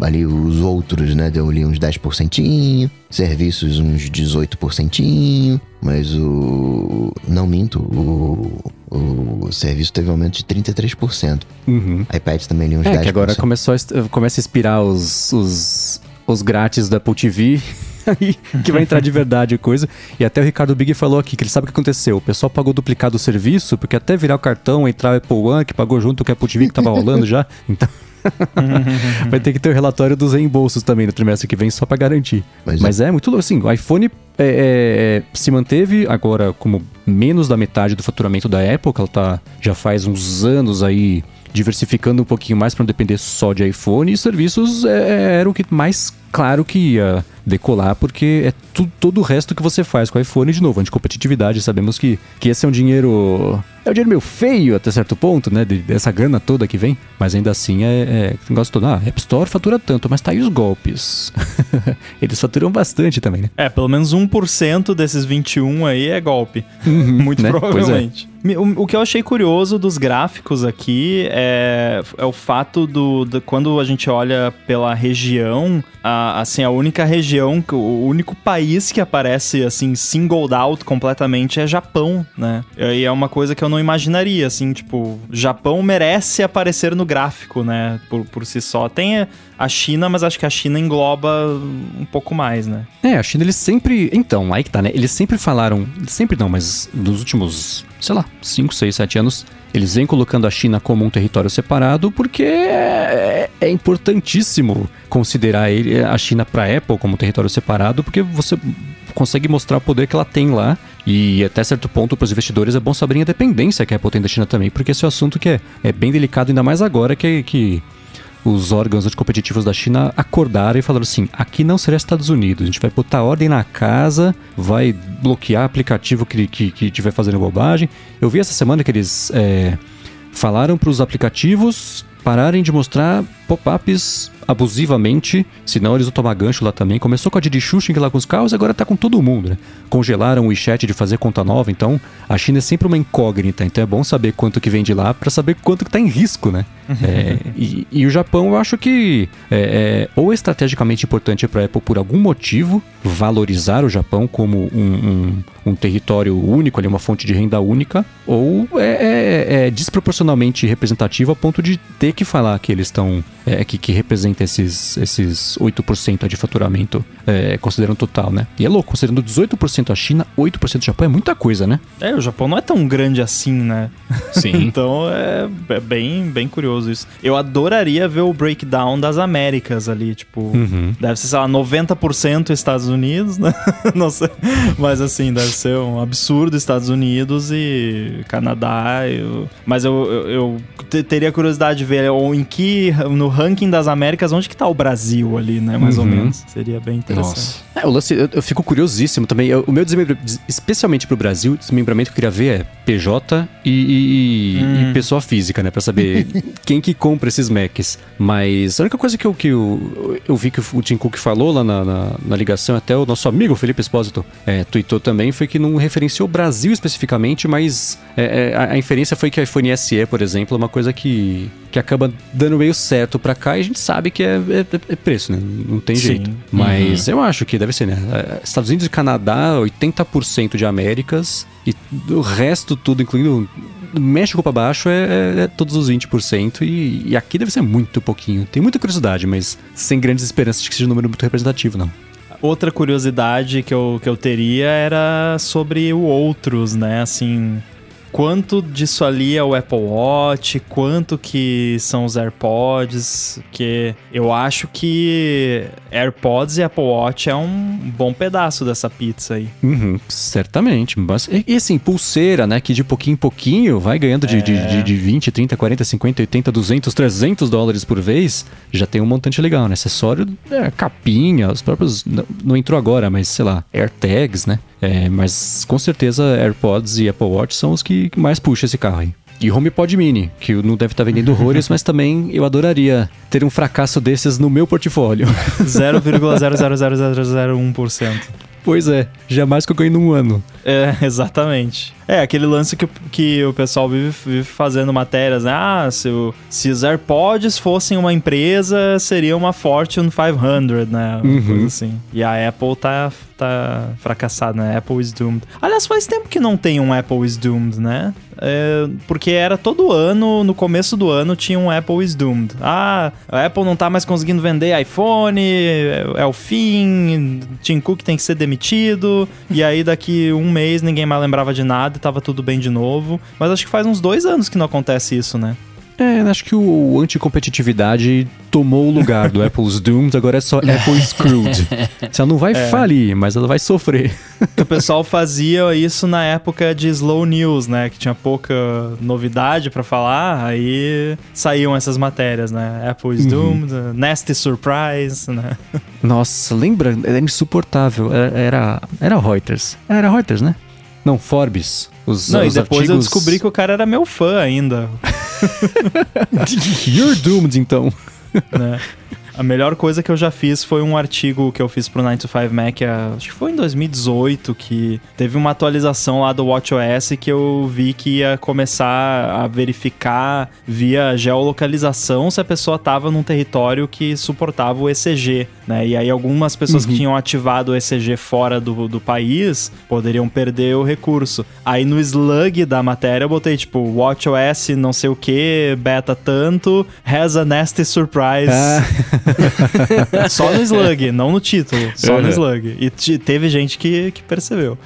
Ali os outros, né? Deu ali uns 10%, serviços uns 18%, mas o. Não minto, o, o serviço teve aumento de 33%. Uhum. iPad também ali uns É, 10%. que agora começou a, começa a expirar os, os, os grátis da Apple TV. Aí que vai entrar de verdade a coisa. E até o Ricardo Big falou aqui que ele sabe o que aconteceu. O pessoal pagou duplicado o serviço, porque até virar o cartão, entrar o Apple One, que pagou junto com a Apple TV que tava rolando já. Então. vai ter que ter o relatório dos reembolsos também no trimestre que vem, só pra garantir. Mas Mas, é. muito louco. Assim, o iPhone é, é, se manteve agora como menos da metade do faturamento da Apple, que ela tá já faz uns anos aí diversificando um pouquinho mais para não depender só de iPhone, e serviços é, era o que mais claro que ia decolar, porque é tu, todo o resto que você faz com o iPhone, de novo, anticompetitividade, sabemos que, que esse é um dinheiro... É um dinheiro meio feio até certo ponto, né, de- dessa grana toda que vem, mas ainda assim é, é negócio todo, ah, App Store fatura tanto, mas tá aí os golpes. Eles faturam bastante também, né? É, pelo menos 1% desses 21 aí é golpe. Muito né? É. provavelmente. O, que eu achei curioso dos gráficos aqui é, é o fato do, do- quando a gente olha pela região, a, assim, a única região, o único país que aparece assim singled out completamente é Japão, né? E é uma coisa que eu não imaginaria, assim, tipo, Japão merece aparecer no gráfico, né? Por, por si só. Tem a China, mas acho que a China engloba um pouco mais, né? É, a China, eles sempre. Então, aí que tá, né? Eles sempre falaram. Sempre não, mas nos últimos, sei lá, 5, 6, 7 anos, eles vêm colocando a China como um território separado porque é, é importantíssimo considerar ele, a China pra Apple como um território separado, porque você consegue mostrar o poder que ela tem lá. E até certo ponto, para os investidores, é bom saberem a dependência que a Apple tem da China também, porque esse é um assunto que é, é bem delicado, ainda mais agora que, que os órgãos anticompetitivos da China acordaram e falaram assim: aqui não será Estados Unidos, a gente vai botar ordem na casa, vai bloquear aplicativo que, que, que estiver fazendo bobagem. Eu vi essa semana que eles é, falaram para os aplicativos pararem de mostrar pop-ups abusivamente, senão eles vão tomar gancho lá também. Começou com a Didi Xuxing lá com os carros, agora tá com todo mundo, né? Congelaram o WeChat de fazer conta nova, então a China é sempre uma incógnita, então é bom saber quanto que vem de lá para saber quanto que tá em risco, né? É, e, e o Japão, eu acho que é, é, ou é estrategicamente importante para a Apple por algum motivo, valorizar o Japão como um, um, um território único, ali, uma fonte de renda única, ou é, é- é desproporcionalmente representativo a ponto de ter que falar que eles estão. É, que, que representa esses, esses 8% de faturamento, é, considerando total, né? E é louco, considerando 18% a China, 8% o Japão, é muita coisa, né? É, o Japão não é tão grande assim, né? Sim. Então é, é bem, bem curioso isso. Eu adoraria ver o breakdown das Américas ali, tipo, Uhum. deve ser, sei lá, 90% Estados Unidos, né? Não sei. Mas assim, deve ser um absurdo Estados Unidos e Canadá. eu- Mas eu, eu, eu te- teria curiosidade de ver ou em que, no ranking das Américas, onde que tá o Brasil ali, né? Mais ou Uhum. menos. Seria bem interessante. Nossa. É, o lance, eu, eu fico curiosíssimo também. Eu- o meu desmembramento, especialmente pro Brasil, o desmembramento que eu queria ver é PJ e, e- e Hum. pessoa física, né? Pra saber quem que compra esses Macs. Mas a única coisa que eu, que eu, eu vi que o Tim Cook falou lá na, na, na ligação, até o nosso amigo Felipe Espósito é, tweetou também, foi que não referenciou o Brasil especificamente, mas é, é, a, a inferência foi que o iPhone SE, por exemplo, é uma coisa que, que acaba dando meio certo pra cá e a gente sabe que é, é- é preço, né? Não tem Sim. jeito. Mas eu acho que deve ser, né? É, Estados Unidos e Canadá, 80% de Américas. E o resto tudo, incluindo México pra baixo, é, é- é todos os 20%. E, e aqui deve ser muito pouquinho. Tem muita curiosidade, mas sem grandes esperanças de que seja um número muito representativo, não. Outra curiosidade que eu, que eu teria era sobre o outros, né? Assim, quanto disso ali é o Apple Watch, quanto que são os AirPods, que eu acho que AirPods e Apple Watch é um bom pedaço dessa pizza aí. Uhum, certamente. Mas, e, e assim, pulseira, né? Que de pouquinho em pouquinho vai ganhando de, de, de, de 20, 30, 40, 50, 80, 200, 300 dólares por vez. Já tem um montante legal, né? Acessório, é, capinha, os próprios. Não, não entrou agora, mas sei lá, AirTags, né? É, mas com certeza AirPods e Apple Watch são os que mais puxam esse carro aí. E HomePod Mini, que não deve estar vendendo horrores, mas também eu adoraria ter um fracasso desses no meu portfólio. 0,00001%. pois é, jamais que eu ganhei num ano. É, exatamente. É, aquele lance que, que o pessoal vive, vive fazendo matérias, né? Ah, se, o, se os AirPods fossem uma empresa, seria uma Fortune 500, né? Uma Uhum. coisa assim. E a Apple tá, tá fracassada, né? Apple is doomed. Aliás, faz tempo que não tem um Apple is doomed, né? É, porque era todo ano, no começo do ano, tinha um Apple is doomed. Ah, a Apple não tá mais conseguindo vender iPhone, é, é o fim, Tim Cook tem que ser demitido, e aí daqui um mês ninguém mais lembrava de nada e tava tudo bem de novo. Mas acho que faz uns dois anos que não acontece isso, né? É, acho que o anticompetitividade tomou o lugar do Apple's Doomed, agora é só Apple Screwed. Ela não vai falir, mas ela vai sofrer. o pessoal fazia isso na época de slow news, né? Que tinha pouca novidade pra falar, aí saíam essas matérias, né? Apple is doomed, nasty surprise, né? Nossa, lembra? Era insuportável. Era, era, era Reuters. Era Reuters, né? Não, Forbes. Os, Não, e os depois eu artigos- descobri que o cara era meu fã ainda, You're doomed, então. né? A melhor coisa que eu já fiz foi um artigo que eu fiz pro 9 to 5 Mac, ah, acho que foi em 2018, que teve uma atualização lá do WatchOS que eu vi que ia começar a verificar via geolocalização se a pessoa tava num território que suportava o ECG, né? E aí algumas pessoas que tinham ativado o ECG fora do, do país poderiam perder o recurso. Aí no slug da matéria eu botei tipo WatchOS não sei o que, beta tanto, has a nasty surprise. Só no slug, não no título. Só no Uhum. slug. E te- teve gente que, que percebeu.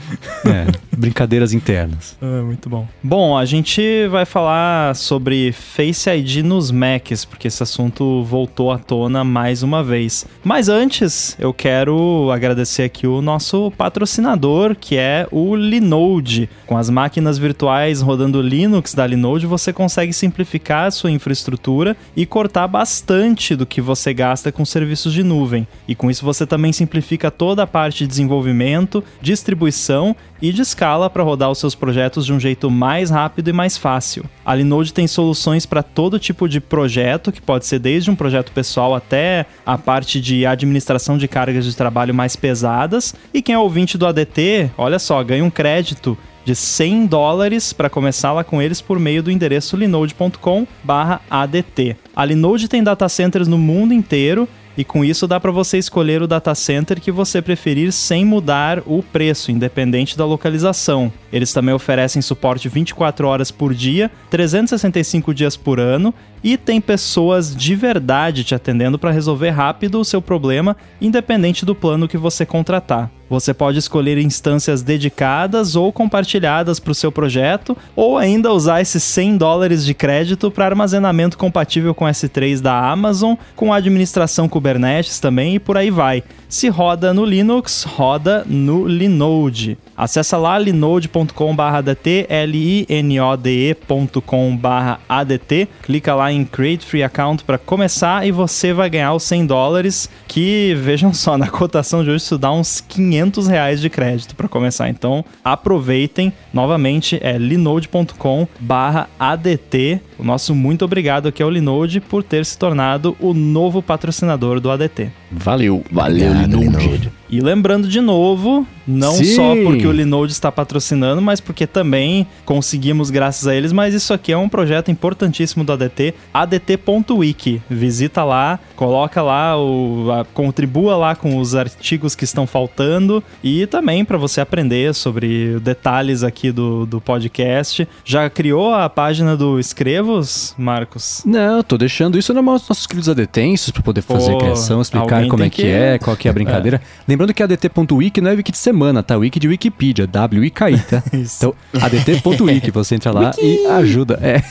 É, brincadeiras internas. É, muito bom. Bom, a gente vai falar sobre Face ID nos Macs, porque esse assunto voltou à tona mais uma vez. Mas antes, eu quero agradecer aqui o nosso patrocinador, que é o Linode. Com as máquinas virtuais rodando Linux da Linode, você consegue simplificar a sua infraestrutura e cortar bastante do que você gasta com serviços de nuvem. E com isso você também simplifica toda a parte de desenvolvimento, distribuição e de escala para rodar os seus projetos de um jeito mais rápido e mais fácil. A Linode tem soluções para todo tipo de projeto, que pode ser desde um projeto pessoal até a parte de administração de cargas de trabalho mais pesadas. E quem é ouvinte do ADT, olha só, ganha um crédito de 100 dólares para começar lá com eles por meio do endereço linode.com/adt. A Linode tem data centers no mundo inteiro e com isso dá para você escolher o data center que você preferir sem mudar o preço, independente da localização. Eles também oferecem suporte 24 horas por dia, 365 dias por ano e tem pessoas de verdade te atendendo para resolver rápido o seu problema, independente do plano que você contratar. Você pode escolher instâncias dedicadas ou compartilhadas para o seu projeto, ou ainda usar esses 100 dólares de crédito para armazenamento compatível com S3 da Amazon, com administração Kubernetes também e por aí vai. Se roda no Linux, roda no Linode. Acesse lá linode.com/adt, l-i-n-o-d-e.com/adt. Clica lá em Create Free Account para começar e você vai ganhar os 100 dólares, que vejam só, na cotação de hoje isso dá uns 500 reais de crédito para começar. Então aproveitem. Novamente é linode.com/adt. O nosso muito obrigado aqui ao Linode por ter se tornado o novo patrocinador do ADT. Valeu. Valeu, Obrigado, Linode. Linode. E lembrando de novo, não Sim. só porque o Linode está patrocinando, mas porque também conseguimos graças a eles, mas isso aqui é um projeto importantíssimo do ADT, adt.wiki. Visita lá, coloca lá, o, a- contribua lá com os artigos que estão faltando e também para você aprender sobre detalhes aqui do, do podcast. Já criou a página do Escrevos, Marcos? Não, tô deixando isso nos nossos queridos adetensos pra poder fazer Pô, criação, explicar alguém como tem é que, é, qual que é a brincadeira. Lembrando que ADT.wiki não é wiki de semana, tá? Wiki de Wikipedia, W-I-K-I, tá? Isso. Então, ADT.wiki, você entra lá e ajuda. É.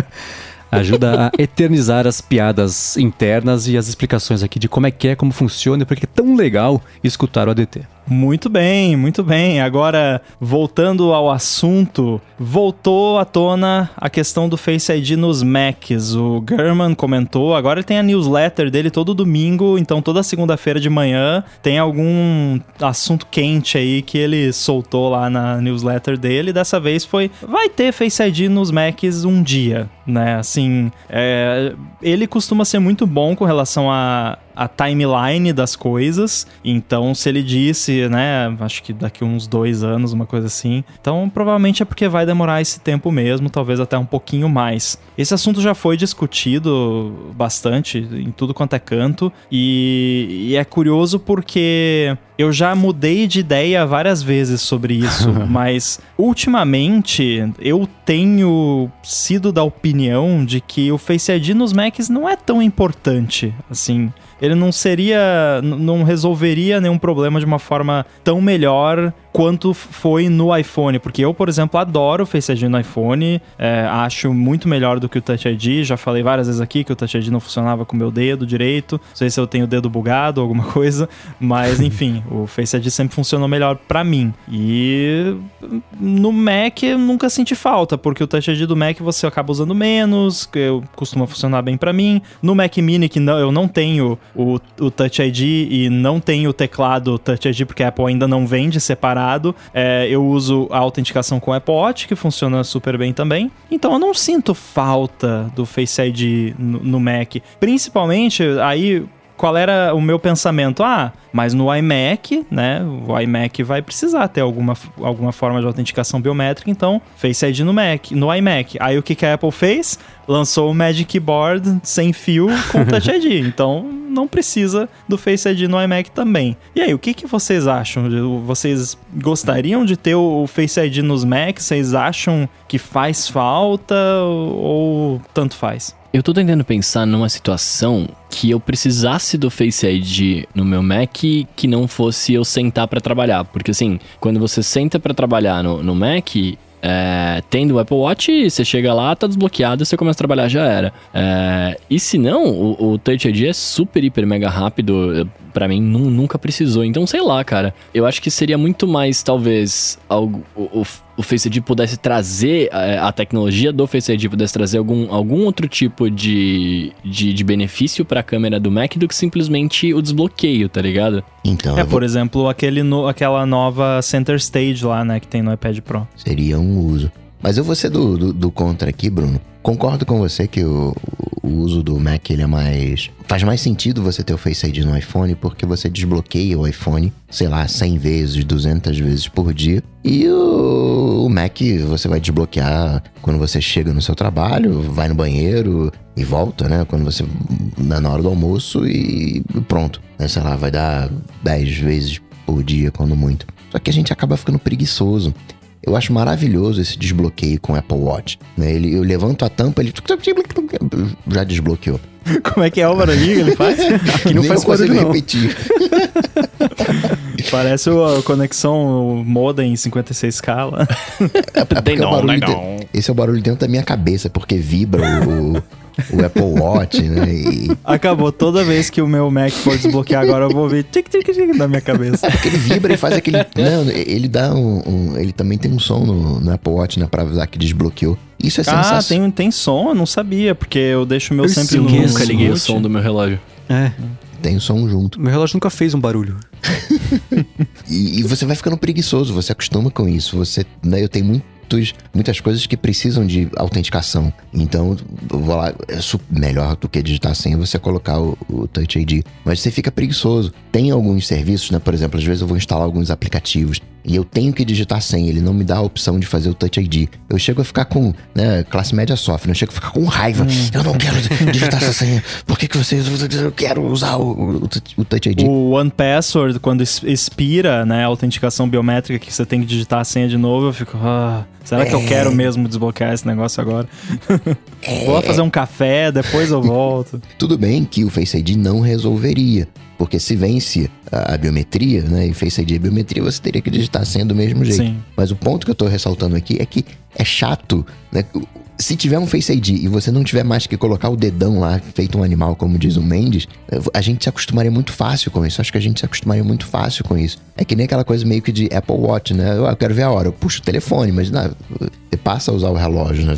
ajuda a eternizar as piadas internas e as explicações aqui de como é que é, como funciona e porque é tão legal escutar o ADT. Muito bem, muito bem. Agora, voltando ao assunto, voltou à tona a questão do Face ID nos Macs. O German comentou, agora ele tem a newsletter dele todo domingo, então toda segunda-feira de manhã tem algum assunto quente aí que ele soltou lá na newsletter dele. Dessa vez foi, vai ter Face ID nos Macs um dia, né? Assim, é, ele costuma ser muito bom com relação a a timeline das coisas. Então, se ele disse, né, acho que daqui uns dois anos, uma coisa assim. Então, provavelmente é porque vai demorar esse tempo mesmo, talvez até um pouquinho mais. Esse assunto já foi discutido bastante em tudo quanto é canto. E, e é curioso porque eu já mudei de ideia várias vezes sobre isso, mas ultimamente eu tenho sido da opinião de que o Face ID nos Macs não é tão importante assim. Ele não seria. não resolveria nenhum problema de uma forma tão melhor quanto foi no iPhone, porque eu, por exemplo, adoro o Face ID no iPhone, é, acho muito melhor do que o Touch ID, já falei várias vezes aqui que o Touch ID não funcionava com o meu dedo direito, não sei se eu tenho o dedo bugado ou alguma coisa, mas enfim, o Face ID sempre funcionou melhor para mim. E no Mac eu nunca senti falta, porque o Touch ID do Mac você acaba usando menos, costuma funcionar bem para mim. No Mac Mini que não, eu não tenho o, o Touch ID e não tenho o teclado Touch ID porque a Apple ainda não vende separado é, eu uso a autenticação com o Apple Watch, que funciona super bem também. Então eu não sinto falta do Face ID no, no Mac. Principalmente aí qual era o meu pensamento? Ah, mas no iMac, né? O iMac vai precisar ter alguma, alguma forma de autenticação biométrica, então Face ID no Mac, no iMac. Aí o que, que a Apple fez? Lançou o Magic Keyboard sem fio com Touch ID. Então não precisa do Face ID no iMac também. E aí, o que, que vocês acham? Vocês gostariam de ter o Face ID nos Macs? Vocês acham que faz falta ou tanto faz? Eu tô tentando pensar numa situação que eu precisasse do Face ID no meu Mac que não fosse eu sentar para trabalhar. Porque assim, quando você senta para trabalhar no, no Mac, é, tendo o Apple Watch, você chega lá, tá desbloqueado, você começa a trabalhar, já era. É, e se não, o, o Touch ID é super, hiper, mega rápido. Para mim, nunca precisou. Então, sei lá, cara. Eu acho que seria muito mais, talvez, algo, o, o Face ID pudesse trazer, a, é, a tecnologia do Face ID pudesse trazer algum, algum outro tipo de, de, de benefício para a câmera do Mac do que simplesmente o desbloqueio, tá ligado? Então. É, vou... por exemplo, aquele no, aquela nova Center Stage lá, né, que tem no iPad Pro. Seria um uso. Mas eu vou ser do, do, do contra aqui, Bruno. Concordo com você que o, o, uso do Mac ele é mais. Faz mais sentido você ter o Face ID no iPhone porque você desbloqueia o iPhone, sei lá, 100 vezes, 200 vezes por dia. E o, o Mac você vai desbloquear quando você chega no seu trabalho, vai no banheiro e volta, né? Quando você. na hora do almoço e pronto. Né? Sei lá, vai dar 10 vezes por dia, quando muito. Só que a gente acaba ficando preguiçoso. Eu acho maravilhoso esse desbloqueio com o Apple Watch. Né? Ele, eu levanto a tampa, ele já desbloqueou. Como é que é o barulhinho que ele faz? Aqui não Nem faz barulho não. repetir. Parece a conexão modem em 56K lá. É, é, é o de... Esse é o barulho dentro da minha cabeça, porque vibra o, o Apple Watch, né? E... Acabou. Toda vez que o meu Mac for desbloquear agora, eu vou ouvir tic tic tic na minha cabeça. É porque ele vibra e faz aquele. Não, ele dá um, um, Ele também tem um som no, no Apple Watch, né? Pra avisar que desbloqueou. Isso é sensacional. Ah, tem, tem som? Eu não sabia, porque eu deixo o meu eu sempre no. Eu nunca liguei o som do meu relógio. É. Tem o som junto. Meu relógio nunca fez um barulho. e, e, você vai ficando preguiçoso, você acostuma com isso. Você, né, eu tenho muito muitas coisas que precisam de autenticação. Então, vou lá, é melhor do que digitar senha você colocar o, o, Touch ID. Mas você fica preguiçoso. Tem alguns serviços, né? Por exemplo, às vezes eu vou instalar alguns aplicativos e eu tenho que digitar senha, ele não me dá a opção de fazer o Touch ID. Eu chego a ficar com, né, classe média sofre, né? eu chego a ficar com raiva. Hum. Eu não quero digitar essa senha. Por que, que vocês. Eu quero usar o, o, Touch ID. O One Password, quando expira, né, a autenticação biométrica que você tem que digitar a senha de novo, eu fico. Ah, será que eu é. quero mesmo desbloquear esse negócio agora? É... Vou fazer um café, depois eu volto. Tudo bem que o Face ID não resolveria. Porque se vence a, a biometria, né? E Face ID é biometria, você teria que digitar a senha do mesmo jeito. Sim. Mas o ponto que eu tô ressaltando aqui é que é chato, né? Se tiver um Face ID e você não tiver mais que colocar o dedão lá, feito um animal, como diz o Mendes, a gente se acostumaria muito fácil com isso. Acho que a gente se acostumaria muito fácil com isso. É que nem aquela coisa meio que de Apple Watch, né? Eu, quero ver a hora, eu puxo o telefone, mas não, você passa a usar o relógio, né?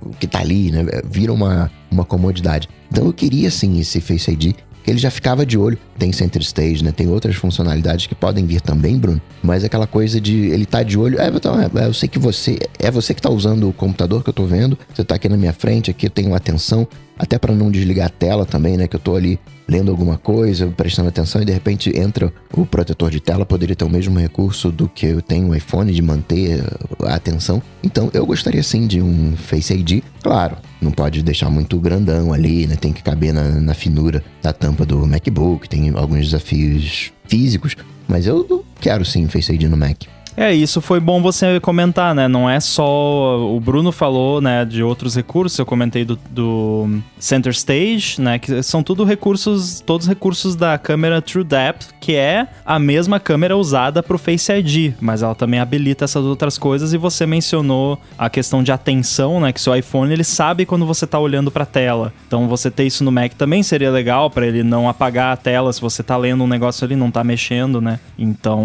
O que tá ali, né? Vira uma, uma comodidade. Então eu queria sim esse Face ID ele já ficava de olho. Tem Center Stage, né? Tem outras funcionalidades que podem vir também, Bruno. Mas aquela coisa de ele tá de olho. É, então, é, eu sei que você. É você que tá usando o computador que eu tô vendo. Você tá aqui na minha frente, aqui eu tenho atenção. Até para não desligar a tela também, né? Que eu tô ali lendo alguma coisa, prestando atenção e de repente entra o protetor de tela, poderia ter o mesmo recurso do que eu tenho o iPhone de manter a atenção. Então eu gostaria sim de um Face ID, claro, não pode deixar muito grandão ali, né? Tem que caber na, na finura da tampa do MacBook, tem alguns desafios físicos, mas eu quero sim Face ID no Mac. É, isso foi bom você comentar, né? Não é só. O Bruno falou, né, de outros recursos, eu comentei do, do Center Stage, né? Que são tudo recursos, todos recursos da câmera True Depth, que é a mesma câmera usada pro Face ID, mas ela também habilita essas outras coisas. E você mencionou a questão de atenção, né? Que seu iPhone ele sabe quando você tá olhando pra tela. Então você ter isso no Mac também seria legal para ele não apagar a tela se você tá lendo um negócio ali, não tá mexendo, né? Então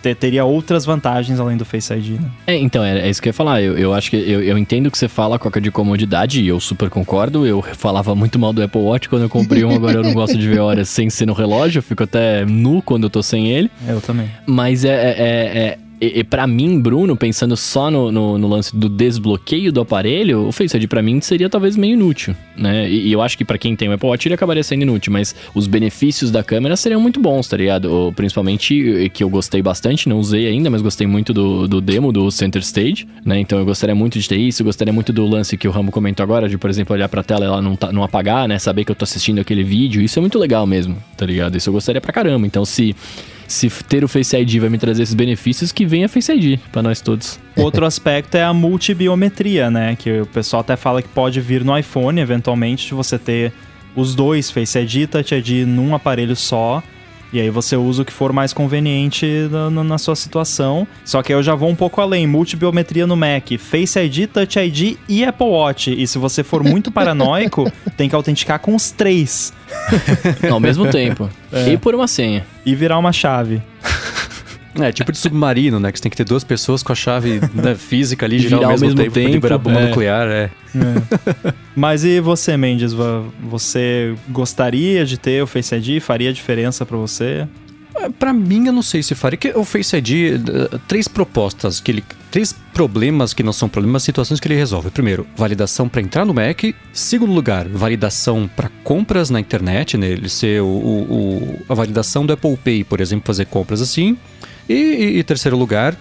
ter, teria outras outras vantagens além do Face ID, né? É, então, é, é isso que eu ia falar. Eu, eu acho que eu, eu entendo que você fala com a de comodidade e eu super concordo. Eu falava muito mal do Apple Watch quando eu comprei um, agora eu não gosto de ver horas sem ser no relógio. Eu fico até nu quando eu tô sem ele. Eu também. Mas é, é, é, é e, e para mim, Bruno, pensando só no, no, no, lance do desbloqueio do aparelho, o Face ID pra mim seria talvez meio inútil, né? E, e eu acho que para quem tem o Apple Watch ele acabaria sendo inútil, mas os benefícios da câmera seriam muito bons, tá ligado? Principalmente que eu gostei bastante, não usei ainda, mas gostei muito do, do demo do Center Stage, né? Então eu gostaria muito de ter isso, gostaria muito do lance que o Rambo comentou agora, de, por exemplo, olhar pra tela e ela não, tá, não apagar, né? Saber que eu tô assistindo aquele vídeo, isso é muito legal mesmo, tá ligado? Isso eu gostaria pra caramba. Então se se ter o Face ID vai me trazer esses benefícios, que venha Face ID para nós todos. Outro aspecto é a multibiometria, né? Que o pessoal até fala que pode vir no iPhone, eventualmente, de você ter os dois, Face ID e Touch ID, num aparelho só. E aí você usa o que for mais conveniente na, na, sua situação. Só que eu já vou um pouco além. Multibiometria no Mac, Face ID, Touch ID e Apple Watch. E se você for muito paranoico, tem que autenticar com os três. Ao mesmo tempo. É. E por uma senha. E virar uma chave. É, tipo de submarino, né? Que você tem que ter duas pessoas com a chave né, física ali, girar, ao mesmo, mesmo tempo, tempo liberar a bomba é. nuclear, é. é. Mas e você, Mendes? Você gostaria de ter o Face ID? Faria diferença para você? É, para mim, eu não sei se faria. Que o Face ID, três propostas que ele. Três problemas que não são problemas, situações que ele resolve. Primeiro, validação para entrar no Mac. Segundo lugar, validação para compras na internet, né? Ele ser o, o, a validação do Apple Pay, por exemplo, fazer compras assim. E, em terceiro lugar,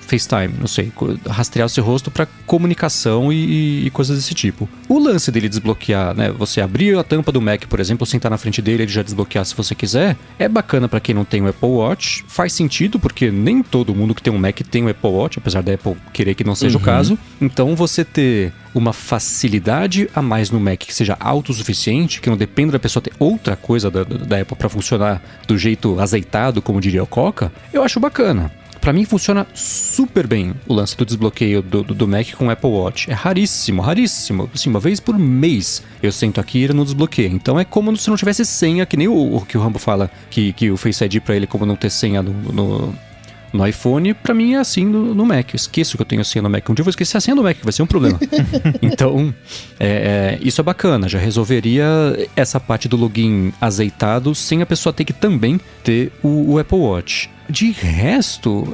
FaceTime, não sei, rastrear o seu rosto para comunicação e, e, coisas desse tipo. O lance dele desbloquear, né? Você abrir a tampa do Mac, por exemplo, sentar na frente dele, ele já desbloquear se você quiser, é bacana para quem não tem o Apple Watch. Faz sentido porque nem todo mundo que tem um Mac tem o Apple Watch, apesar da Apple querer que não seja uhum. o caso. Então você ter uma facilidade a mais no Mac que seja autossuficiente, que não dependa da pessoa ter outra coisa da, da Apple para funcionar do jeito azeitado, como diria o Coca, eu acho bacana. Para mim funciona super bem o lance do desbloqueio do, do, do, Mac com o Apple Watch. É raríssimo, raríssimo. Assim, uma vez por mês eu sento aqui e ele não desbloqueia. Então é como se não tivesse senha, que nem o, o que o Rambo fala, que, que o Face ID pra ele é como não ter senha no, no no iPhone, para mim é assim no, no, Mac. Eu esqueço que eu tenho senha no Mac. Um dia eu vou esquecer a senha do Mac, vai ser um problema. então, é, é, isso é bacana. Já resolveria essa parte do login azeitado sem a pessoa ter que também ter o, o Apple Watch. De resto,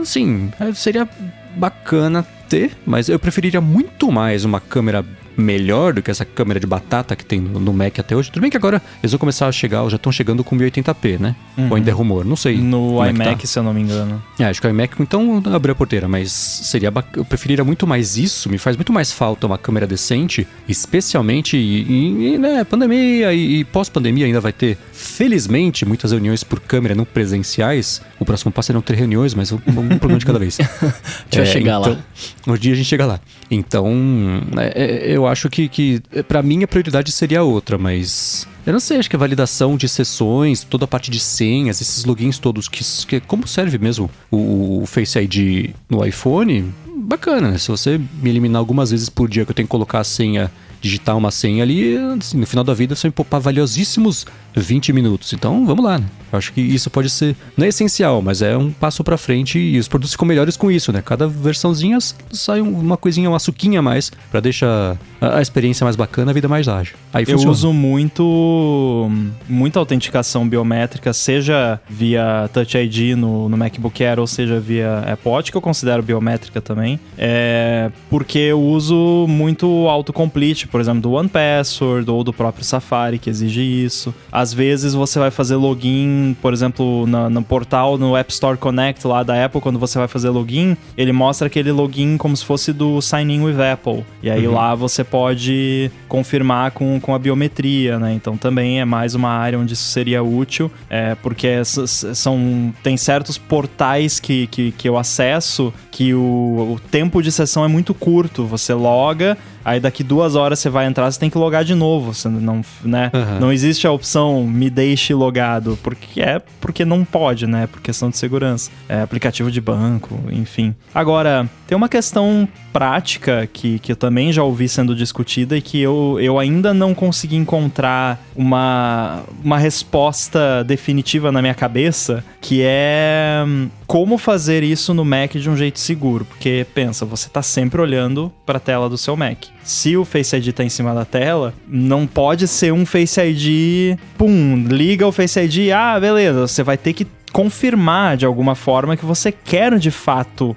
assim, seria bacana ter, mas eu preferiria muito mais uma câmera melhor do que essa câmera de batata que tem no, Mac até hoje. Tudo bem que agora eles vão começar a chegar, já estão chegando com 1080p, né? Ou ainda é rumor, não sei. No é tá. iMac, se eu não me engano. É, acho que o iMac, então, abriu a porteira, mas seria bac- eu preferiria muito mais isso, me faz muito mais falta uma câmera decente, especialmente em, em, né, pandemia e, e pós-pandemia ainda vai ter, felizmente, muitas reuniões por câmera não presenciais. O próximo passo é não ter reuniões, mas um, um problema de cada vez. A gente vai chegar lá. Um dia a gente chega lá. Então, é, é, eu acho que, que para mim a prioridade seria outra, mas eu não sei, acho que a validação de sessões, toda a parte de senhas, esses logins todos, que, que como serve mesmo o, o Face ID no iPhone, bacana, né? Se você me eliminar algumas vezes por dia que eu tenho que colocar a senha, digitar uma senha ali, assim, no final da vida você me poupar valiosíssimos 20 minutos. Então, vamos lá, né? Eu acho que isso pode ser, não é essencial, mas é um passo pra frente e os produtos ficam melhores com isso, né? Cada versãozinha sai um- uma coisinha, uma suquinha a mais pra deixar a, a experiência mais bacana, a vida mais ágil. Aí Eu funciona. uso muito muita autenticação biométrica, seja via Touch ID no, no MacBook Air ou seja via Watch, que eu considero biométrica também, é porque eu uso muito autocomplete, por exemplo, do OnePassword ou do próprio Safari, que exige isso. Às vezes você vai fazer login, por exemplo, na- no portal, no App Store Connect lá da Apple, quando você vai fazer login, ele mostra aquele login como se fosse do Sign In with Apple. E aí lá você pode confirmar com, com a biometria, né? Então também é mais uma área onde isso seria útil, é, porque são tem certos portais que, que, que eu acesso que o, o tempo de sessão é muito curto. Você loga, aí daqui duas horas você vai entrar, você tem que logar de novo. Você não, né? Aham. não existe a opção me deixe logado, porque é porque não pode, né? Por questão de segurança. É aplicativo de banco, enfim. Agora, tem uma questão prática que, que eu também já ouvi sendo discutida e que eu, eu ainda não consegui encontrar uma, uma resposta definitiva na minha cabeça, que é hum, como fazer isso no Mac de um jeito seguro. Porque, pensa, você tá sempre olhando para a tela do seu Mac. Se o Face ID tá em cima da tela, não pode ser um Face ID, pum, liga o Face ID, ah, beleza, você vai ter que confirmar de alguma forma que você quer de fato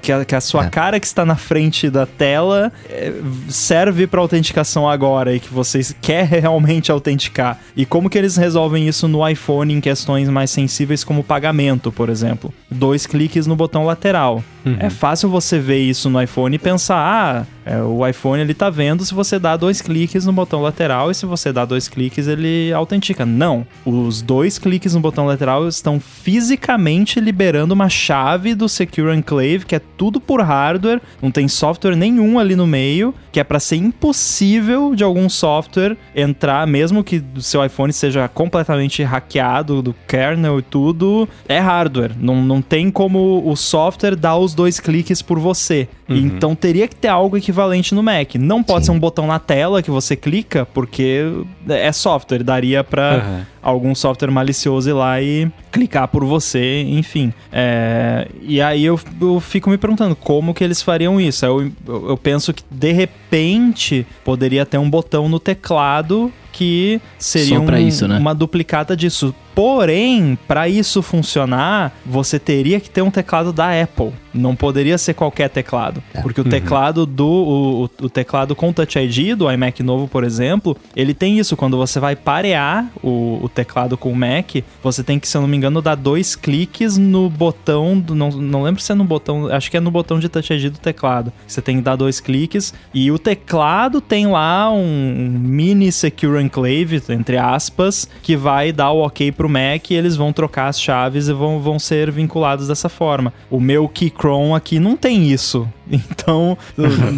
que a, que a sua É. cara que está na frente da tela é, serve para autenticação agora e que vocês quer realmente autenticar. E como que eles resolvem isso no iPhone em questões mais sensíveis como pagamento, por exemplo? Dois cliques no botão lateral. É fácil você ver isso no iPhone e pensar, ah, é, o iPhone ele tá vendo se você dá dois cliques no botão lateral e se você dá dois cliques ele autentica. Não, os dois cliques no botão lateral estão fisicamente liberando uma chave do Secure Enclave, que é tudo por hardware, não tem software nenhum ali no meio, que é para ser impossível de algum software entrar, mesmo que o seu iPhone seja completamente hackeado do kernel e tudo, é hardware. Não, não tem como o software dar os dois cliques por você. Então teria que ter algo equivalente no Mac. Não pode Sim. ser um botão na tela que você clica, porque é software, daria pra Aham. algum software malicioso ir lá e clicar por você, enfim. É, e aí eu, eu fico me perguntando como que eles fariam isso. Eu, eu, penso que de repente poderia ter um botão no teclado que seria um- isso, né? uma duplicata disso. Porém, para isso funcionar, você teria que ter um teclado da Apple. Não poderia ser qualquer teclado. É. Porque o teclado do. O, o- o teclado com Touch ID do iMac novo, por exemplo, ele tem isso. Quando você vai parear o, o teclado com o Mac, você tem que, se eu não me engano, dar dois cliques no botão. Do, não, não lembro se é no botão. Acho que é no botão de Touch ID do teclado. Você tem que dar dois cliques. E o teclado tem lá um mini Secure Enclave, entre aspas, que vai dar o ok pro Mac e eles vão trocar as chaves e vão, vão ser vinculados dessa forma. O meu Keychron aqui não tem isso. Então,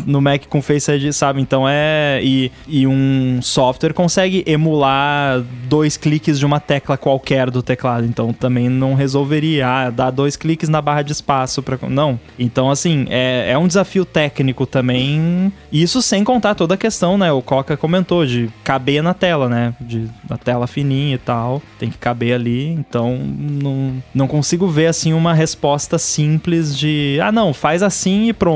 no- Mac com Face ID, sabe? Então é. E, e um software consegue emular dois cliques de uma tecla qualquer do teclado. Então também não resolveria ah, dar dois cliques na barra de espaço para Não. Então, assim, é, é um desafio técnico também. Isso sem contar toda a questão, né? O Coca comentou de caber na tela, né? De a tela fininha e tal. Tem que caber ali. Então, não, não consigo ver assim uma resposta simples de ah, não, faz assim e pronto.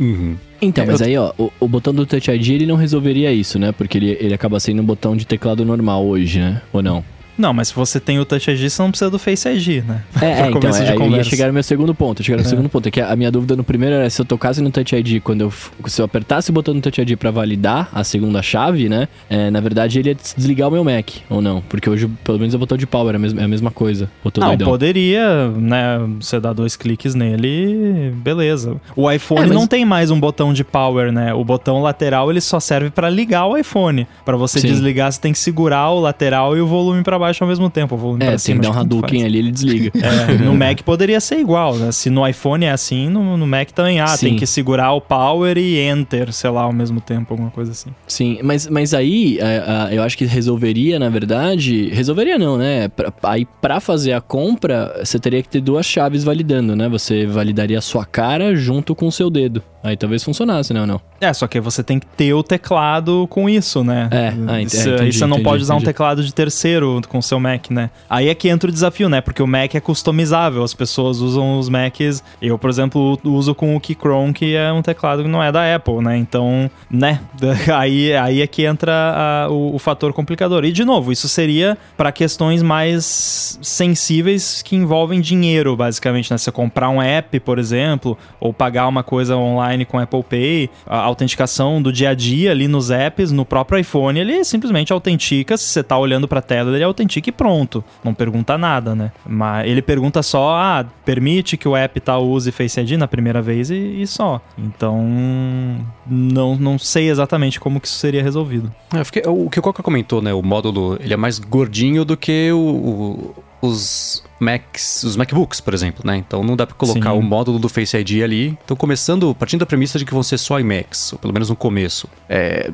Uhum. Então, É, mas eu- aí, ó, o, o botão do Touch ID ele não resolveria isso, né? Porque ele, ele acaba sendo um botão de teclado normal hoje, né? Ou não? Não, mas se você tem o Touch ID, você não precisa do Face ID, né? É, é então, é, eu ia chegar no meu segundo ponto. Chegar no segundo ponto. É que a minha dúvida no primeiro era se eu tocasse no Touch ID, quando eu, se eu apertasse o botão no Touch ID pra validar a segunda chave, né? é, na verdade, ele ia des- desligar o meu Mac, ou não? Porque hoje, pelo menos, o botão de power é a mesma, é a mesma coisa. Não, doidão. poderia, né? Você dá dois cliques nele, beleza. O iPhone É, mas- não tem mais um botão de power, né? O botão lateral ele só serve pra ligar o iPhone. Pra você Sim. desligar, você tem que segurar o lateral e o volume pra baixo ao mesmo tempo. Volume É, tem que dar um Hadouken ali, ele desliga. É, no Mac poderia ser igual, né? Se no iPhone é assim, no, no Mac também. Ah, Sim. tem que segurar o power e enter, sei lá, ao mesmo tempo, alguma coisa assim. Sim, mas, mas aí é, a- eu acho que resolveria, na verdade. Resolveria não, né? Pra- aí pra fazer a compra, você teria que ter duas chaves validando, né? Você validaria a sua cara junto com o seu dedo. Aí talvez funcionasse, né? Ou não? É, só que você tem que ter o teclado com isso, né? É, ah, ent- Isso- é, aí entendi, você não entendi, pode usar um entendi. teclado de terceiro com o seu Mac, né? Aí é que entra o desafio, né? Porque o Mac é customizável, as pessoas usam os Macs. Eu, por exemplo, uso com o Keychron, que é um teclado que não é da Apple, né? Então, né? Aí, aí é que entra a- o, o fator complicador. E, de novo, isso seria para questões mais sensíveis que envolvem dinheiro, basicamente, né? Você comprar um app, por exemplo, ou pagar uma coisa online com Apple Pay, a autenticação do dia a dia ali nos apps, no próprio iPhone, ele simplesmente autentica. Se você tá olhando pra tela, ele autentica e pronto. Não pergunta nada, né? Mas ele pergunta só, ah, permite que o app tal use Face ID na primeira vez e, e só. Então, não, não sei exatamente como que isso seria resolvido. É, fiquei- o que o Coca comentou, né? O módulo ele é mais gordinho do que o, o- os Macs, os MacBooks, por exemplo, né? Então não dá pra colocar Sim. o módulo do Face ID ali. Então começando, partindo da premissa de que vão ser só iMacs, ou pelo menos no começo. É,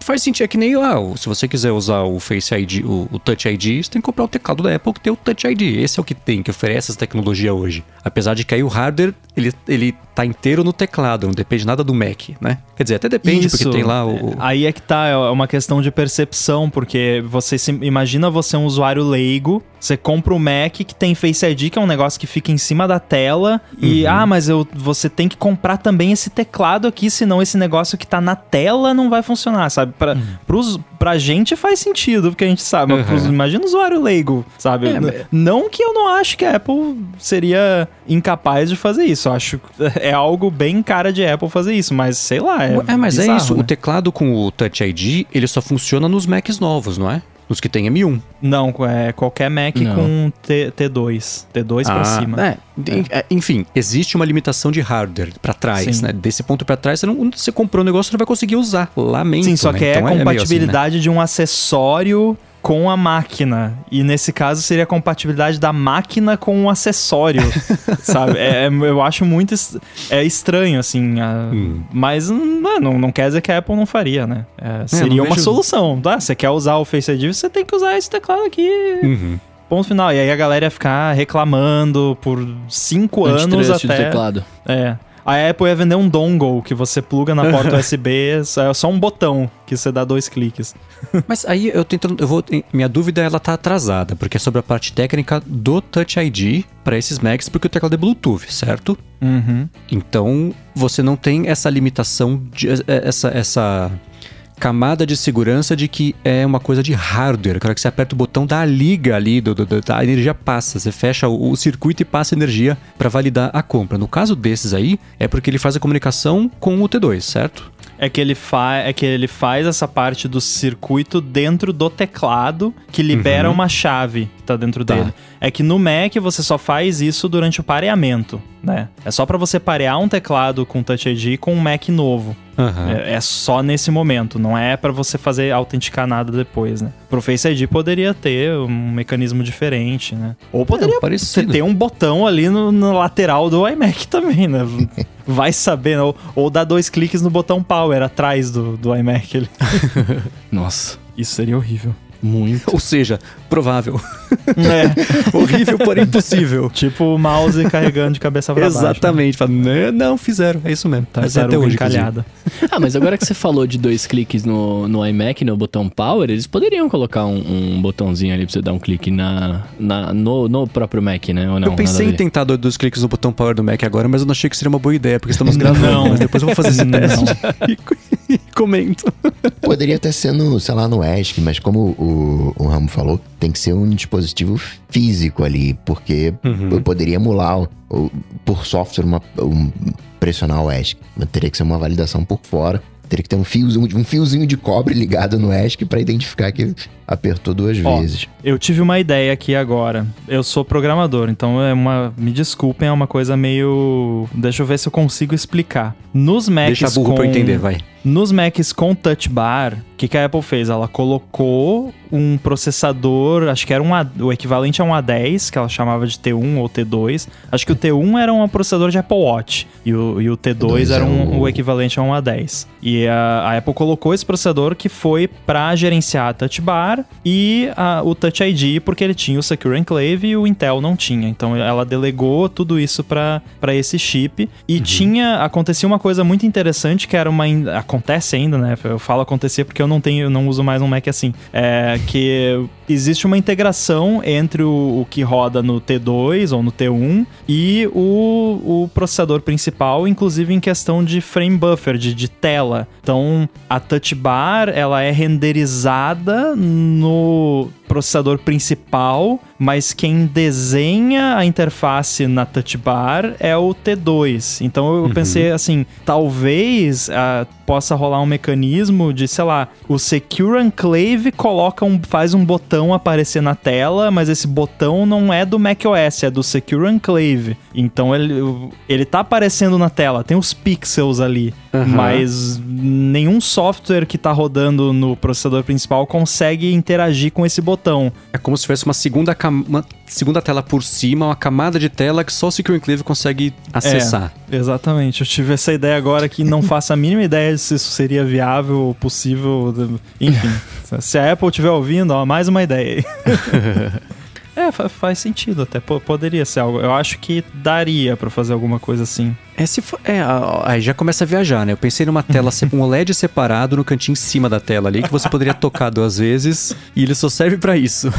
faz sentido, é que nem lá, se você quiser usar o Face ID, o, o Touch ID, você tem que comprar o teclado da Apple que tem o Touch ID. Esse é o que tem, que oferece essa tecnologia hoje. Apesar de que aí o hardware, ele, ele tá inteiro no teclado, não depende nada do Mac, né? Quer dizer, até depende, porque tem lá o... Aí é que tá, é uma questão de percepção, porque você se, imagina você um usuário leigo, você compra o Mac que tem Face ID, que é um negócio que fica em cima da tela, e Uhum. ah, mas eu, você tem que comprar também esse teclado aqui, senão esse negócio que tá na tela não vai funcionar, sabe? Pra, pros, pra gente faz sentido, porque a gente sabe, mas pros- Uhum. imagina o usuário leigo, sabe? É, Não que eu não acho que a Apple seria incapaz de fazer isso, eu acho que é algo bem cara de Apple fazer isso, mas sei lá, é É, mas é bizarro, isso. né? O teclado com o Touch ID, ele só funciona nos Macs novos, não é? Nos que tem M1. Não, é qualquer Mac Não. com T, T2. T2 pra cima. É, en- é, enfim, existe uma limitação de hardware pra trás, Sim. né? Desse ponto pra trás, você, não, você comprou um negócio, você não vai conseguir usar. Lamento. Sim, só né? que é Então a meio compatibilidade assim, de um acessório com a máquina. E nesse caso seria a compatibilidade da máquina com o acessório, sabe? É, é- eu acho muito es- é estranho, assim. a- Hum. Mas não, não, quer dizer que a Apple não faria, né? É, seria não uma vejo- solução. Tá? Você quer usar o Face ID, você tem que usar esse teclado aqui. Uhum. Ponto final. E aí a galera ia ficar reclamando por cinco anos Antitrust do até. teclado. É. A Apple ia vender um dongle que você pluga na porta USB, só- é só um botão que você dá dois cliques. Mas aí eu tentando, eu vou, minha dúvida ela tá atrasada, porque é sobre a parte técnica do Touch ID pra esses Macs, porque o teclado é Bluetooth, certo? Uhum. Então, você não tem essa limitação, de, essa, essa camada de segurança de que é uma coisa de hardware. Na hora que você aperta o botão, dá a liga ali, do, do- do- a energia passa. Você fecha o, o circuito e passa energia para validar a compra. No caso desses aí, é porque ele faz a comunicação com o T2, certo? É que ele fa é que ele faz essa parte do circuito dentro do teclado que libera uma chave que tá dentro Tá. dele. É que no Mac você só faz isso durante o pareamento, né? É só pra você parear um teclado com Touch ID com um Mac novo. Aham. É, é só nesse momento, não é pra você fazer autenticar nada depois, né? Pro Face ID poderia ter um mecanismo diferente, né? Ou poderia É, ter um botão ali no, no lateral do iMac também, né? Vai saber, né? ou, ou dar dois cliques no botão power atrás do, do iMac. ali. Nossa, Isso seria horrível. muito. Ou seja, provável. É, Horrível, porém impossível. tipo o mouse carregando de cabeça pra baixo. né? Exatamente. Fala, "Não, não, fizeram. É isso mesmo. Mas é Tartaruga inclusive. encalhada. Ah, mas agora que você falou de dois cliques no, no iMac, no botão Power, eles poderiam colocar um, um botãozinho ali pra você dar um clique na, na, no, no próprio Mac, né? Ou não? eu pensei em tentar dois, dois cliques no botão power do Mac agora, mas eu não achei que seria uma boa ideia, porque estamos gravando. Não. Mas depois eu vou fazer esse teste. e comento. Poderia até ser no, sei lá, no ESC, mas como o, o Ramo falou, tem que ser um dispositivo físico ali, porque Uhum. eu poderia emular o- o- por software uma, um, pressionar o ESC. Mas teria que ser uma validação por fora. Teria que ter um fiozinho, um fiozinho de cobre ligado no ESC para identificar que apertou duas Ó, vezes. Eu tive uma ideia aqui agora. Eu sou programador, então é uma. Me desculpem, é uma coisa meio. Deixa eu ver se eu consigo explicar. Nos Macs Deixa burro com... pra eu entender, vai. Nos Macs com Touch Bar, o que, que a Apple fez? Ela colocou um processador, acho que era um A- o equivalente a um A10, que ela chamava de T1 ou T2. Acho que o T1 era um processador de Apple Watch e o, e o T2 dois era é um- o- equivalente a um A10. E a, a Apple colocou esse processador que foi para gerenciar a Touch Bar e a- o Touch ID, porque ele tinha o Secure Enclave e o Intel não tinha. Então ela delegou tudo isso para esse chip. E tinha. Acontecia uma coisa muito interessante que era uma. in- Acontece ainda, né? Eu falo acontecer porque eu não tenho, eu não uso mais um Mac assim. É que existe uma integração entre o, o que roda no T2 ou no T1 e o, o processador principal, inclusive em questão de frame buffer, de, de tela. Então, a touch bar, ela é renderizada no processador principal, mas quem desenha a interface na touch bar é o T2. Então eu pensei assim, talvez ah, possa rolar um mecanismo de, sei lá, o Secure Enclave coloca um, faz um botão aparecer na tela, mas esse botão não é do macOS, é do Secure Enclave. Então ele, ele tá aparecendo na tela, tem os pixels ali, Aham. mas nenhum software que tá rodando no processador principal consegue interagir com esse botão. É como se tivesse uma segunda, uma segunda tela por cima, uma camada de tela que só o Secure Enclave consegue acessar. É, exatamente. Eu tive essa ideia agora que não faço a mínima ideia se isso seria viável ou possível. Enfim, se a Apple estiver ouvindo, ó, mais uma ideia aí. É, fa- faz sentido até. Po- poderia ser algo. Eu acho que daria pra fazer alguma coisa assim. É, se for, é, aí já começa a viajar, né? Eu pensei numa tela, um OLED separado no cantinho em cima da tela ali, que você poderia tocar duas vezes e ele só serve pra isso.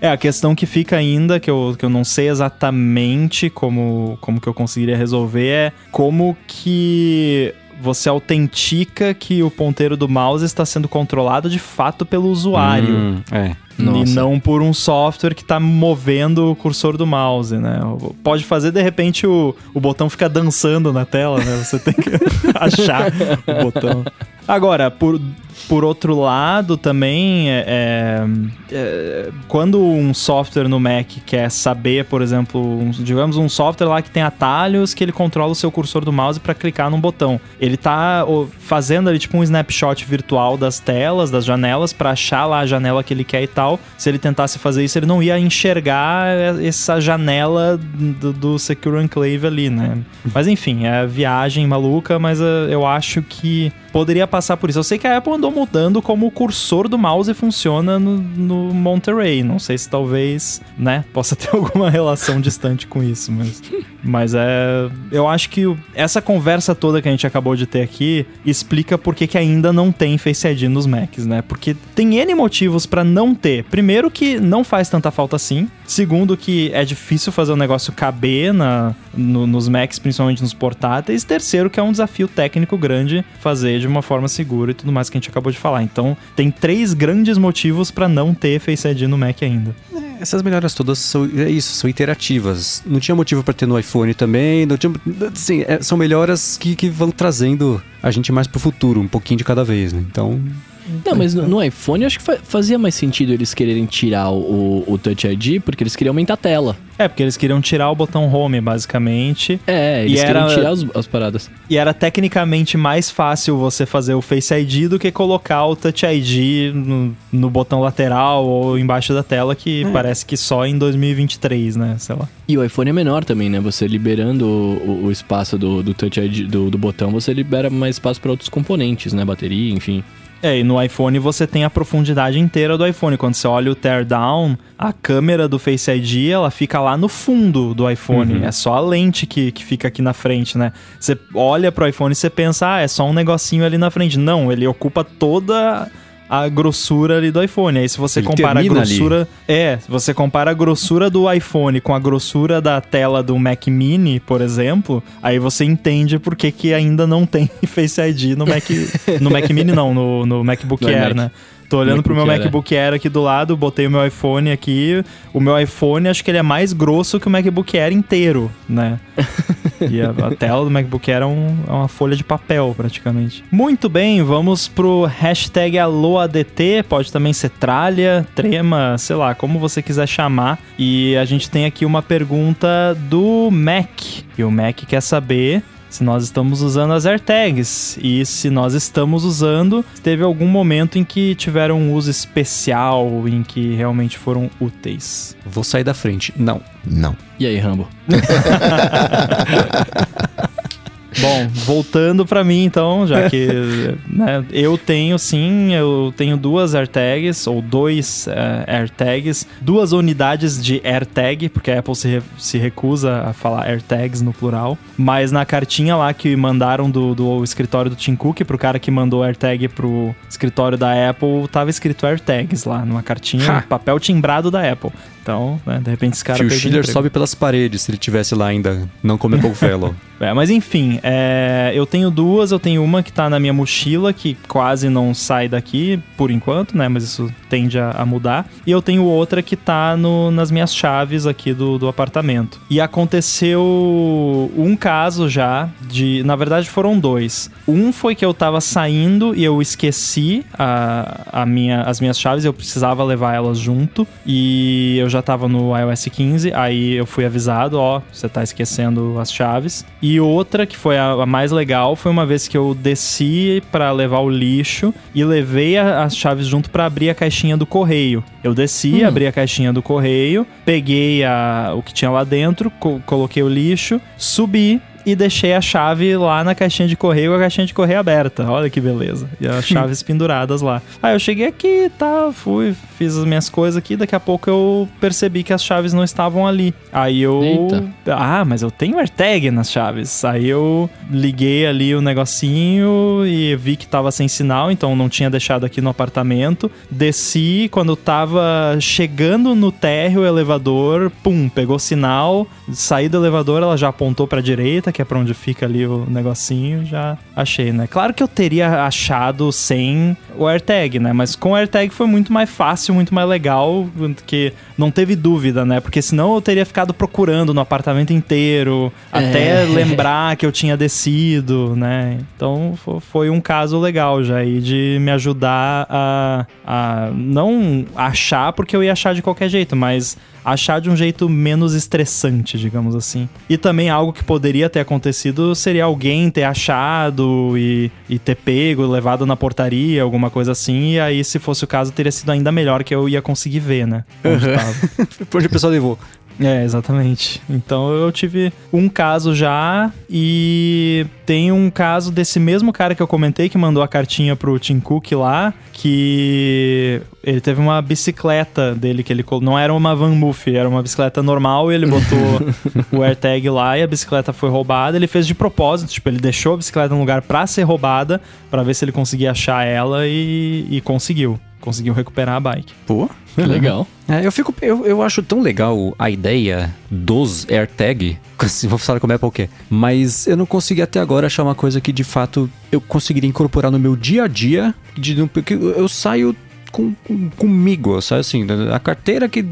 É, a questão que fica ainda, que eu, que eu não sei exatamente como, como que eu conseguiria resolver, é como que você autentica que o ponteiro do mouse está sendo controlado de fato pelo usuário. Hum, é. E Nossa. não por um software que tá movendo o cursor do mouse, né? Pode fazer, de repente, o, o botão ficar dançando na tela, né? Você tem que achar o botão. Agora, por, por outro lado, também, é, é, é, quando um software no Mac quer saber, por exemplo, um- digamos um software lá que tem atalhos que ele controla o seu cursor do mouse para clicar num botão. Ele tá ó, fazendo ali tipo um snapshot virtual das telas, das janelas, para achar lá a janela que ele quer e tal. Se ele tentasse fazer isso, ele não ia enxergar essa janela do, do Secure Enclave ali, né? Mas enfim, é viagem maluca, mas eh, eu acho que poderia passar por isso. Eu sei que a Apple andou mudando como o cursor do mouse funciona no, no Monterey. Não sei se talvez, né, possa ter alguma relação distante com isso, mas, mas é. Eu acho que essa conversa toda que a gente acabou de ter aqui explica por que, que ainda não tem Face ID nos Macs, né? Porque tem N motivos pra não ter. Primeiro, que não faz tanta falta assim. Segundo, que é difícil fazer o negócio caber na, no- nos Macs, principalmente nos portáteis. Terceiro, que é um desafio técnico grande fazer de uma forma segura e tudo mais que a gente acabou de falar. Então, tem três grandes motivos pra não ter Face ID no Mac ainda. Essas melhoras todas são é isso, são iterativas. Não tinha motivo pra ter no iPhone também. Não tinha, assim, é, são melhoras que, que vão trazendo a gente mais pro futuro, um pouquinho de cada vez, né? Então, Não, mas no, no iPhone eu acho que fa- fazia mais sentido eles quererem tirar o, o Touch ID, porque eles queriam aumentar a tela. É, porque eles queriam tirar o botão Home, basicamente. É, eles E queriam era- tirar as, as paradas. E era tecnicamente mais fácil você fazer o Face ID do que colocar o Touch ID no, no botão lateral ou embaixo da tela, que parece que só em 2023, né? Sei lá. E o iPhone é menor também, né? Você liberando o, o- o espaço do, do Touch ID, do, do botão, você libera mais espaço para outros componentes, né? Bateria, enfim. É, e no iPhone você tem a profundidade inteira do iPhone. Quando você olha o teardown, a câmera do Face ID, ela fica lá no fundo do iPhone. É só a lente que, que fica aqui na frente, né? Você olha pro iPhone e você pensa, ah, é só um negocinho ali na frente. Não, ele ocupa toda a grossura ali do iPhone. Aí se você Ele compara a termina ali. grossura. É, se você compara a grossura do iPhone com a grossura da tela do Mac Mini, por exemplo, aí você entende por que, que ainda não tem Face ID no Mac. no Mac Mini, não, no, no MacBook No Air, iMac. né? Tô olhando pro meu MacBook Air, é. MacBook Air aqui do lado, botei o meu iPhone aqui. O meu iPhone, acho que ele é mais grosso que o MacBook Air inteiro, né? e a, a tela do MacBook Air é, um- é uma folha de papel, praticamente. Muito bem, vamos pro hashtag AloADT. Pode também ser tralha, trema, sei lá, como você quiser chamar. E a gente tem aqui uma pergunta do Mac. E o Mac quer saber se nós estamos usando as AirTags. E se nós estamos usando, se teve algum momento em que tiveram um uso especial, em que realmente foram úteis. Vou sair da frente. Não. Não. E aí, Rambo? Bom, voltando pra mim então, já que né, eu tenho sim, eu tenho duas AirTags, ou dois eh, AirTags, duas unidades de AirTag, porque a Apple se, re- se recusa a falar AirTags no plural, mas na cartinha lá que mandaram do, do escritório do Tim Cook pro cara que mandou AirTag pro escritório da Apple, tava escrito AirTags lá, numa cartinha, Ha! papel timbrado da Apple. Então, né, de repente esse cara perdeu o Schiller sobe pelas paredes se ele tivesse lá ainda. Não comer Fellow. É, mas enfim, é, eu tenho duas, eu tenho uma que tá na minha mochila, que quase não sai daqui por enquanto, né? Mas isso tende a, a mudar. E eu tenho outra que tá no- nas minhas chaves aqui do, do apartamento. E aconteceu um caso já de. Na verdade, foram dois. Um foi que eu tava saindo e eu esqueci a, a minha, as minhas chaves, eu precisava levar elas junto. E eu já tava no iOS 15, aí eu fui avisado, ó, você tá esquecendo as chaves. E outra, que foi a, a mais legal, foi uma vez que eu desci pra levar o lixo e levei a- as chaves junto pra abrir a caixinha do correio. Eu desci, abri a caixinha do correio, peguei a, o que tinha lá dentro, co- coloquei o lixo, subi e deixei a chave lá na caixinha de correio com a caixinha de correio aberta. Olha que beleza. E as chaves penduradas lá. Aí eu cheguei aqui, tá, fui, fiz as minhas coisas aqui, daqui a pouco eu percebi que as chaves não estavam ali. Aí eu. Eita. Ah, mas eu tenho AirTag nas chaves. Aí eu liguei ali o negocinho e vi que tava sem sinal, então não tinha deixado aqui no apartamento. Desci, quando tava chegando no térreo, o elevador, pum, pegou sinal. Saí do elevador, ela já apontou pra direita, que é pra onde fica ali o negocinho, já achei, né? Claro que eu teria achado sem o AirTag, né? Mas com o AirTag foi muito mais fácil, muito mais legal, que não teve dúvida, né? Porque senão eu teria ficado procurando no apartamento inteiro, até É. lembrar que eu tinha descido, né? Então fo- foi um caso legal já aí de me ajudar a, a não achar, porque eu ia achar de qualquer jeito, mas achar de um jeito menos estressante, digamos assim. E também algo que poderia ter acontecido seria alguém ter achado e, e ter pego, levado na portaria, alguma coisa assim, e aí se fosse o caso teria sido ainda melhor que eu ia conseguir ver, né? Onde tava. Onde o pessoal levou? É, exatamente. Então eu tive um caso já e tem um caso desse mesmo cara que eu comentei que mandou a cartinha pro Tim Cook lá, que ele teve uma bicicleta dele que ele não era uma Van Moof, era uma bicicleta normal e ele botou o AirTag lá e a bicicleta foi roubada. Ele fez de propósito, tipo, ele deixou a bicicleta no lugar pra ser roubada, pra ver se ele conseguia achar ela e, e conseguiu. Conseguiu recuperar a bike. Pô. Que legal. É, eu fico. Eu, eu acho tão legal a ideia dos AirTag. Vou falar como é qualquer. Mas eu não consegui até agora achar uma coisa que de fato eu conseguiria incorporar no meu dia a dia. De, porque eu, saio com, com- comigo, eu saio assim. A carteira que.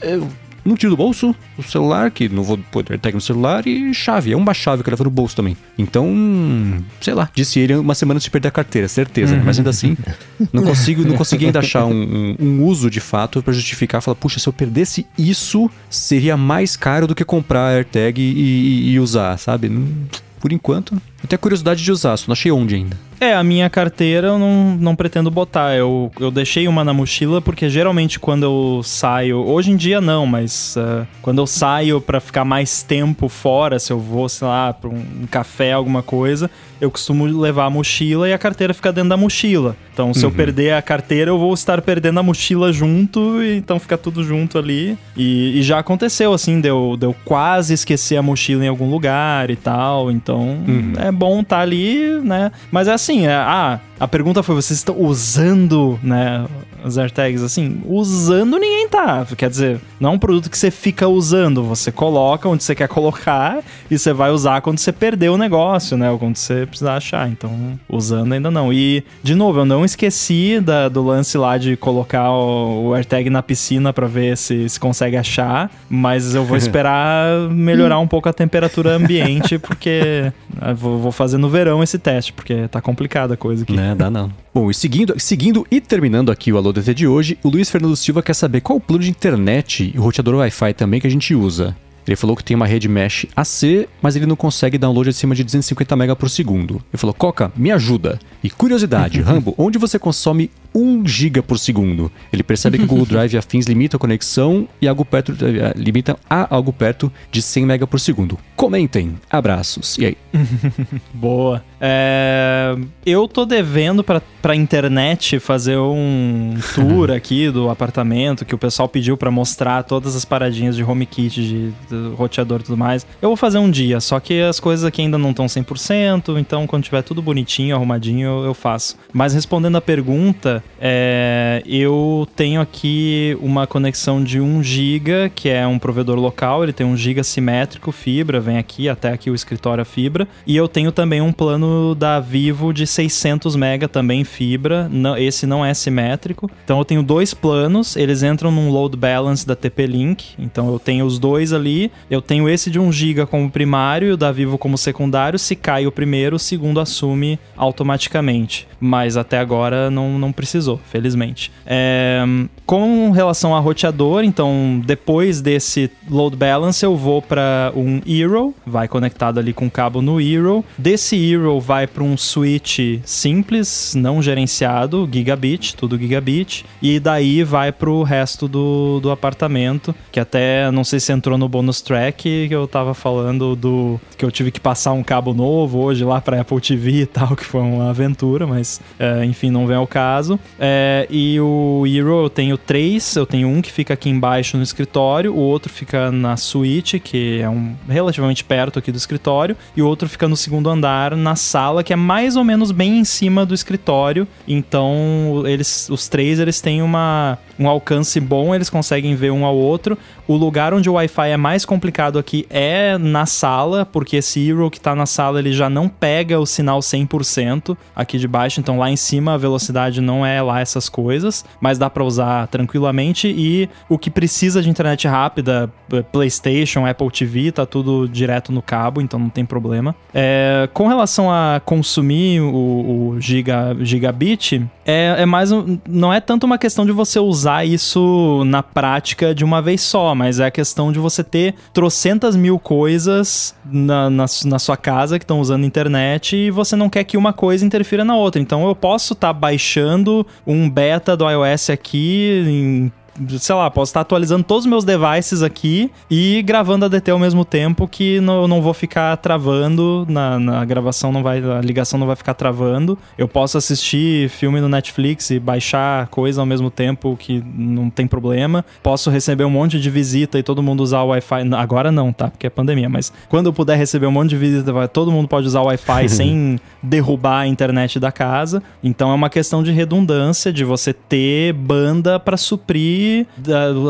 Eu não tiro do bolso, o celular, que não vou pôr AirTag no celular, e chave. É uma chave que eu levo no bolso também. Então, sei lá, disse ele uma semana se perder a carteira, certeza. né? Mas ainda assim, não consigo, não consegui ainda achar um, um- um uso de fato pra justificar. Falar, puxa, se eu perdesse isso, seria mais caro do que comprar a AirTag e, e- e usar, sabe? Por enquanto, eu tenho curiosidade de usar, só não achei onde ainda. É, a minha carteira eu não, não pretendo botar. Eu, eu deixei uma na mochila porque geralmente quando eu saio. Hoje em dia não, mas ah, quando eu saio pra ficar mais tempo fora, se eu vou, sei lá, pra um, um café, alguma coisa, eu costumo levar a mochila e a carteira fica dentro da mochila. Então, se eu perder a carteira, eu vou estar perdendo a mochila junto, e então fica tudo junto ali. E, e já aconteceu, assim, deu, deu quase esquecer a mochila em algum lugar e tal. Então, é bom estar ali, né? Mas é assim, é, ah, a pergunta foi: vocês estão usando, né, as AirTags assim? Usando ninguém tá. Quer dizer, não é um produto que você fica usando, você coloca onde você quer colocar e você vai usar quando você perder o negócio, né? Ou quando você precisar achar. Então, usando ainda não. E, de novo, eu não esqueci da, do lance lá de colocar o, o AirTag na piscina para ver se, se consegue achar, mas eu vou esperar melhorar um pouco a temperatura ambiente, porque eu vou, vou fazer no verão esse teste, porque tá complicada a coisa aqui. Né, dá não. Bom, e seguindo, seguindo e terminando aqui o Alô DT de hoje, o Luiz Fernando Silva quer saber qual o plano de internet e o roteador Wi-Fi também que a gente usa. Ele falou que tem uma rede mesh AC, mas ele não consegue download acima de 250 MB por segundo. Ele falou, Coca, me ajuda. E curiosidade, Rambo, onde você consome 1 GB por segundo? Ele percebe que o Google Drive e afins limitam a conexão e algo perto, eh, limitam a algo perto de 100 MB por segundo. Comentem. Abraços. E aí? Boa. É, eu tô devendo pra, pra internet fazer um tour aqui do apartamento que o pessoal pediu pra mostrar todas as paradinhas de HomeKit, de, de roteador e tudo mais. Eu vou fazer um dia, só que as coisas aqui ainda não estão 100%, então quando tiver tudo bonitinho, arrumadinho, eu, eu faço. Mas respondendo a pergunta, é, eu tenho aqui uma conexão de 1 GB, que é um provedor local, ele tem 1 GB simétrico, fibra, vem aqui até aqui o escritório a fibra. E eu tenho também um plano da Vivo de 600 MB também fibra, não, esse não é simétrico. Então eu tenho dois planos, eles entram num load balance da TP-Link, então eu tenho os dois ali, eu tenho esse de 1 GB como primário e o da Vivo como secundário, se cai o primeiro, o segundo assume automaticamente. Mas até agora não, não precisou, felizmente. É, com relação a roteador, então depois desse load balance eu vou para um Eero, vai conectado ali com cabo no Eero. Desse Eero vai para um switch simples, não gerenciado, gigabit, tudo gigabit, e daí vai para o resto do, do apartamento, que até não sei se entrou no bonus track que eu tava falando do que eu tive que passar um cabo novo hoje lá para Apple TV e tal, que foi uma aventura, mas é, enfim, não vem ao caso. É, e o Eero eu tenho três, eu tenho um que fica aqui embaixo no escritório, o outro fica na suíte, que é um relativamente perto aqui do escritório, e o outro fica no segundo andar, na sala, que é mais ou menos bem em cima do escritório. Então, eles, os três, eles têm uma, um alcance bom, eles conseguem ver um ao outro. O lugar onde o Wi-Fi é mais complicado aqui é na sala, porque esse Eero que tá na sala, ele já não pega o sinal 100% aqui de baixo, então lá em cima a velocidade não é lá essas coisas, mas dá para usar tranquilamente e o que precisa de internet rápida, PlayStation, Apple TV, tá tudo direto no cabo, então não tem problema. É, com relação a consumir o, o giga, gigabit, é, é mais um, não é tanto uma questão de você usar isso na prática de uma vez só, mas é a questão de você ter trocentas mil coisas na, na, na sua casa que estão usando internet e você não quer que uma coisa interfira na outra. Então eu posso estar tá baixando um beta do iOS aqui em sei lá, posso estar atualizando todos os meus devices aqui e gravando a DT ao mesmo tempo que não, não vou ficar travando na, na gravação, não vai, a ligação não vai ficar travando. Eu posso assistir filme no Netflix e baixar coisa ao mesmo tempo que não tem problema. Posso receber um monte de visita e todo mundo usar o Wi-Fi. Agora não, tá? Porque é pandemia, mas quando eu puder receber um monte de visita, todo mundo pode usar o Wi-Fi sem derrubar a internet da casa. Então é uma questão de redundância, de você ter banda para suprir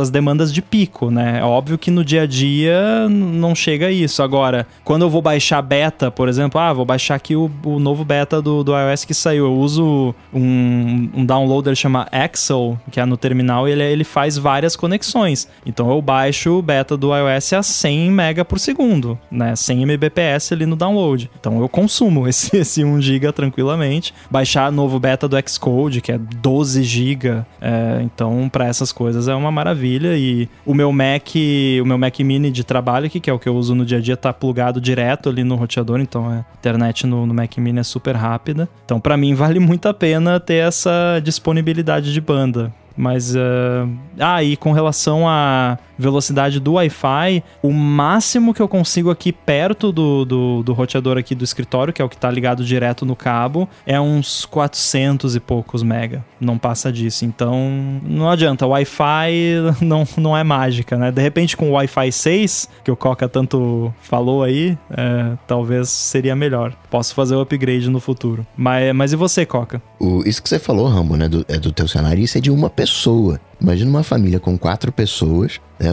as demandas de pico, né? É óbvio que no dia a dia não chega a isso. Agora, quando eu vou baixar beta, por exemplo, ah, vou baixar aqui o, o novo beta do, do iOS que saiu. Eu uso um, um downloader chama Axel, que é no terminal, e ele, ele faz várias conexões. Então eu baixo o beta do iOS a 100 mega por segundo, né? 100 Mbps ali no download. Então eu consumo esse, esse 1 GB tranquilamente. Baixar novo beta do Xcode, que é 12 GB. É, então, para essas coisas coisas é uma maravilha e o meu Mac, o meu Mac Mini de trabalho aqui, que é o que eu uso no dia a dia, tá plugado direto ali no roteador, então a internet no, no Mac Mini é super rápida. Então para mim vale muito a pena ter essa disponibilidade de banda. Mas. Uh... Ah, e com relação a velocidade do Wi-Fi, o máximo que eu consigo aqui perto do, do, do roteador aqui do escritório, que é o que tá ligado direto no cabo, é uns 400 e poucos mega. Não passa disso. Então, não adianta. Wi-Fi não, não é mágica, né? De repente, com o Wi-Fi 6, que o Coca tanto falou aí, é, talvez seria melhor. Posso fazer o upgrade no futuro. Mas, mas e você, Coca? O, isso que você falou, Rambo, né? Do, é do teu cenário, isso é de uma pessoa. Imagina uma família com quatro pessoas, né?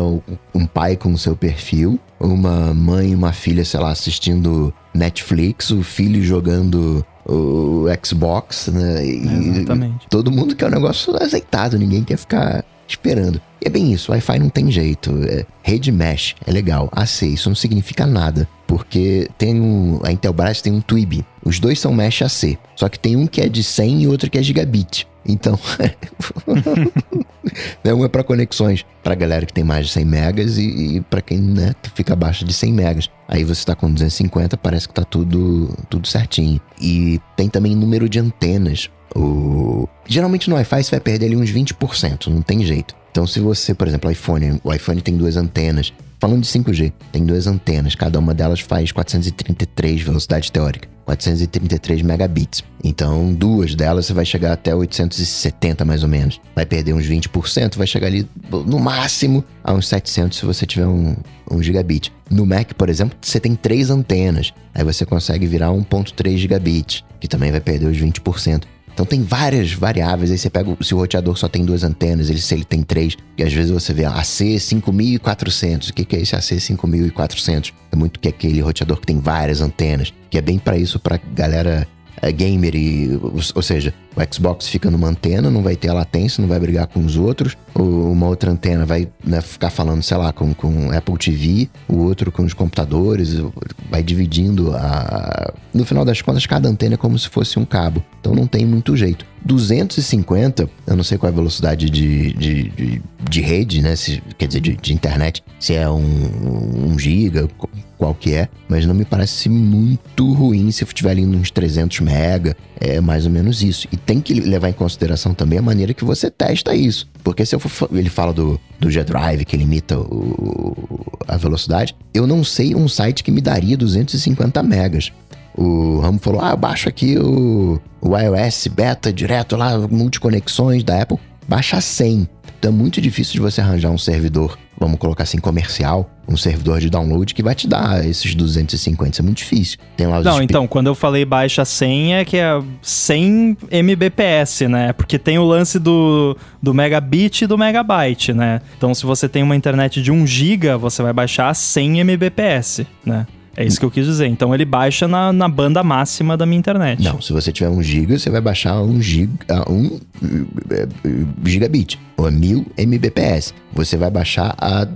Um pai com o seu perfil, uma mãe e uma filha, sei lá, assistindo Netflix, o filho jogando o Xbox, né? E Exatamente. todo mundo quer um negócio azeitado, ninguém quer ficar esperando. E é bem isso, Wi-Fi não tem jeito. É, rede mesh é legal. AC, isso não significa nada. Porque tem um. A Intelbras tem um Twib. Os dois são mesh AC. Só que tem um que é de 100 e outro que é gigabit. Então, né, um é para conexões para galera que tem mais de 100 megas e, e para quem né, fica abaixo de 100 megas. Aí você está com 250, parece que tá tudo, tudo certinho. E tem também número de antenas. O... Geralmente no Wi-Fi você vai perder ali uns 20%, não tem jeito. Então se você, por exemplo, iPhone, o iPhone tem duas antenas. Falando de 5G, tem duas antenas, cada uma delas faz 433 velocidade teórica. 433 megabits. Então, duas delas você vai chegar até 870 mais ou menos. Vai perder uns 20%, vai chegar ali no máximo a uns 700 se você tiver um, um gigabit. No Mac, por exemplo, você tem três antenas. Aí você consegue virar 1.3 gigabits, que também vai perder os 20%. Então tem várias variáveis. Aí você pega, se o roteador só tem duas antenas, ele, se ele tem três, e às vezes você vê AC 5400. O que, que é esse AC 5400? É muito que é aquele roteador que tem várias antenas, que é bem para isso, para galera gamer e, ou seja, o Xbox fica numa antena, não vai ter a latência, não vai brigar com os outros. Ou uma outra antena vai né, ficar falando, sei lá, com, com Apple TV, o outro com os computadores, vai dividindo a. No final das contas, cada antena é como se fosse um cabo. Então não tem muito jeito. 250, eu não sei qual é a velocidade de, de, de, de rede, né? Se, quer dizer, de, de, internet, se é um, um giga, qual que é, mas não me parece muito ruim se eu estiver ali uns 300 mega, é mais ou menos isso. E tem que levar em consideração também a maneira que você testa isso. Porque se eu for, ele fala do, do G-Drive, que limita o, a velocidade, eu não sei um site que me daria 250 megas. O Ramo falou: ah, baixa aqui o, o iOS beta direto lá, multiconexões da Apple, baixa 100. Então é muito difícil de você arranjar um servidor, vamos colocar assim, comercial, um servidor de download que vai te dar esses 250. Isso é muito difícil. Tem lá os Não, então, quando eu falei baixa 100 é que é 100 Mbps, né? Porque tem o lance do, do megabit e do megabyte, né? Então, se você tem uma internet de 1 GB, você vai baixar 100 Mbps, né? É isso que eu quis dizer. Então ele baixa na, na banda máxima da minha internet. Não, se você tiver um giga, você vai baixar um giga, um eh, gigabit ou a 1000 mbps. Você vai baixar a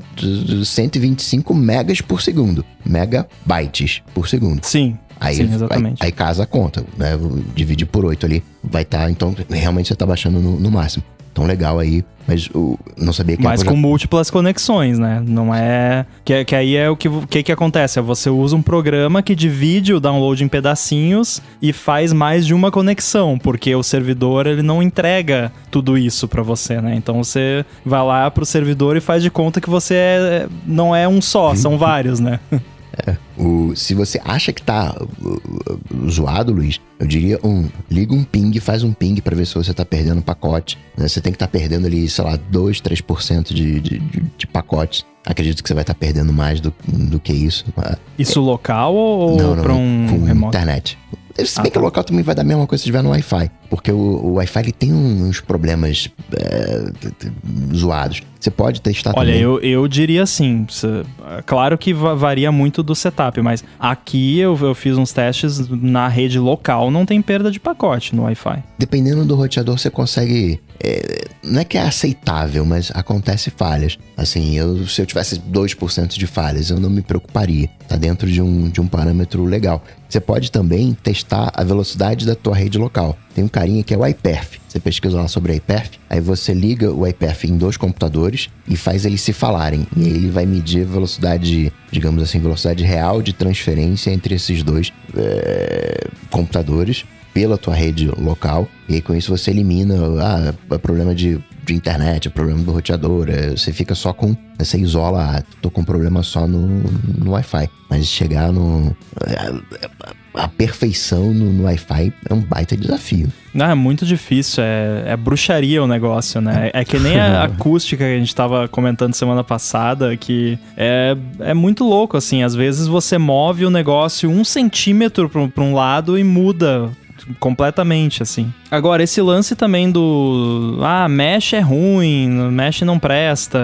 125 megas por segundo, megabytes por segundo. Sim. Aí, Sim, exatamente. Aí, aí casa a conta, né? Divide por 8 ali, vai estar, tá, então realmente você está baixando no, no máximo tão legal aí. Mas o, não sabia que Mas com já... múltiplas conexões, né? Não é. Que, que aí é o que, que, que acontece? É você usa um programa que divide o download em pedacinhos e faz mais de uma conexão, porque o servidor ele não entrega tudo isso para você, né? Então você vai lá pro servidor e faz de conta que você é, não é um só, são vários, né? É, o, se você acha que tá zoado, Luiz, eu diria um, liga um ping, faz um ping para ver se você tá perdendo pacote. Né? Você tem que estar tá perdendo ali, sei lá, 2, 3% de, de, de, de pacotes. Acredito que você vai estar tá perdendo mais do, do que isso. Isso é, local ou pra um com remoto? internet. Se bem ah, que tá. o local também vai dar a mesma coisa se estiver no Wi-Fi. Porque o, o Wi-Fi tem uns problemas é, zoados. Você pode testar Olha, também. eu, eu diria assim. Claro que varia muito do setup, mas aqui eu, eu fiz uns testes na rede local, não tem perda de pacote no Wi-Fi. Dependendo do roteador, você consegue. É, não é que é aceitável, mas acontece falhas. Assim, eu, se eu tivesse 2% de falhas, eu não me preocuparia. Tá dentro de um, de um parâmetro legal. Você pode também testar a velocidade da tua rede local. Tem um carinha que é o iPerf. Você pesquisa lá sobre o iPerf, aí você liga o iPerf em dois computadores e faz eles se falarem. E aí ele vai medir velocidade, digamos assim, velocidade real de transferência entre esses dois é, computadores pela tua rede local. E aí com isso você elimina ah, problema de de internet, o problema do roteador. é, Você fica só com. Você isola, ah, tô com problema só no, no Wi-Fi. Mas chegar no. A, perfeição no, no Wi-Fi é um baita desafio. Ah, é muito difícil, é, é bruxaria o negócio, né? É que nem a acústica que a gente tava comentando semana passada, que é, é muito louco, assim. Às vezes você move o negócio um centímetro pra, pra um lado e muda completamente, assim. Agora, esse lance também do. Ah, Mesh é ruim, Mesh não presta.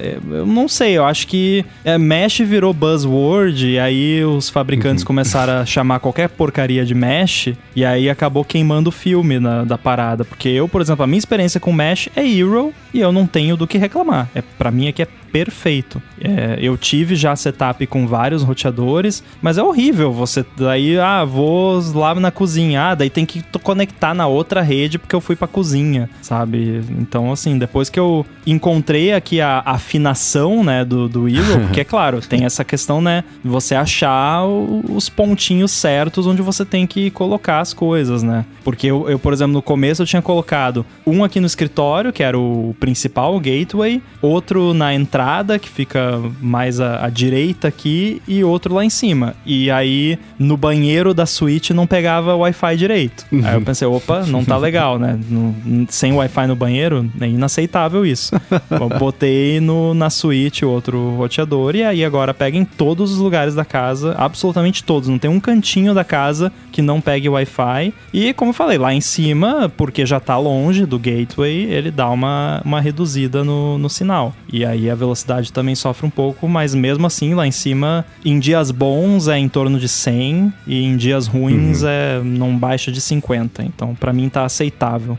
é, Eu não sei, eu acho que é, Mesh virou buzzword e aí os fabricantes começaram a chamar qualquer porcaria de Mesh e aí acabou queimando o filme na- da parada. Porque eu, por exemplo, a minha experiência com Mesh é Hero e eu não tenho do que reclamar. É, pra mim aqui é perfeito. É, eu tive já setup com vários roteadores, mas é horrível você daí, ah, vou lá na cozinha, ah, daí tem que conectar na outra rede porque eu fui pra cozinha, sabe? Então, assim, depois que eu encontrei aqui a afinação, né, do, do Hero, porque é claro, tem essa questão, né, você achar os pontinhos certos onde você tem que colocar as coisas, né? Porque eu, eu, por exemplo, no começo eu tinha colocado um aqui no escritório, que era o principal, o gateway, outro na entrada, que fica mais à, à direita aqui, e outro lá em cima. E aí, no banheiro da suíte não pegava Wi-Fi direito. Aí eu pensei, opa, não tá legal, né? No- sem Wi-Fi no banheiro, é inaceitável isso. Eu botei no, na suíte outro roteador, e aí agora pega em todos os lugares da casa, absolutamente todos. Não tem um cantinho da casa que não pegue Wi-Fi. E como eu falei, lá em cima, porque já tá longe do gateway, ele dá uma, uma reduzida no, no sinal. E aí a velocidade também sofre um pouco, mas mesmo assim, lá em cima, em dias bons é em torno de 100 e em dias ruins é não baixa de 50. Então, pra mim tá aceitável.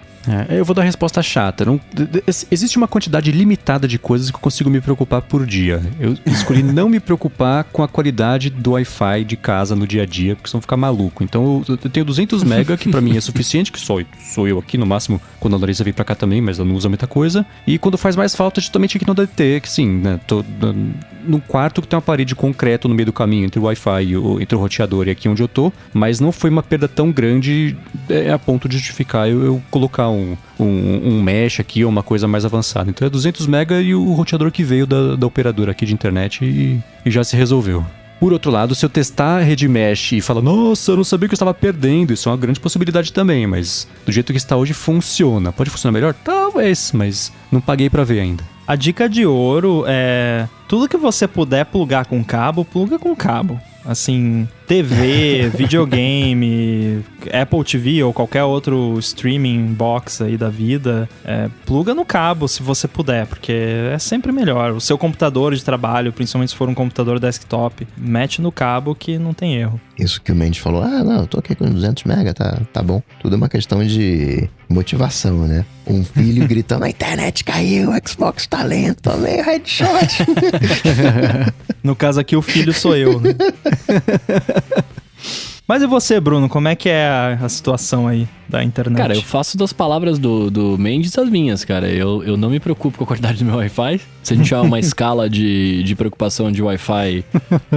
É, eu vou dar a resposta chata. Não- existe uma quantidade limitada de coisas que eu consigo me preocupar por dia. Eu escolhi não me preocupar com a qualidade do Wi-Fi de casa no dia a dia, porque senão ficar maluco. Então eu, eu tenho 200 mega, que pra mim é suficiente, que só sou eu aqui no máximo, quando a Larissa vem pra cá também, mas ela não usa muita coisa. E quando faz mais falta, justamente aqui no DT, que sim, né, tô num quarto que tem uma parede de concreto no meio do caminho entre o Wi-Fi entre o roteador e aqui onde eu tô, mas não foi uma perda tão grande é, a ponto de justificar eu, eu colocar um, um, um mesh aqui ou uma coisa mais avançada. Então é 200 mega e o roteador que veio da, da operadora aqui de internet e, e já se resolveu. Por outro lado, se eu testar a rede mesh e falar, nossa, eu não sabia que eu estava perdendo, isso é uma grande possibilidade também, mas do jeito que está hoje funciona. Pode funcionar melhor? Talvez, mas não paguei pra ver ainda. A dica de ouro é tudo que você puder plugar com cabo, pluga com cabo. Assim, TV, videogame, Apple TV ou qualquer outro streaming box aí da vida, é, pluga no cabo se você puder, porque é sempre melhor. O seu computador de trabalho, principalmente se for um computador desktop, mete no cabo que não tem erro. Isso que o Mendes falou, ah, não, eu tô aqui com 200 mega, tá, tá bom. Tudo é uma questão de motivação, né? Um filho gritando, a internet caiu, o Xbox tá lento, tomei o headshot. No caso aqui, o filho sou eu, né? Mas e você, Bruno? Como é que é a, a situação aí da internet? Cara, eu faço das palavras do, do Mendes as minhas, cara. Eu, eu não me preocupo com a qualidade do meu Wi-Fi. Se a gente tiver uma escala de, de preocupação de Wi-Fi,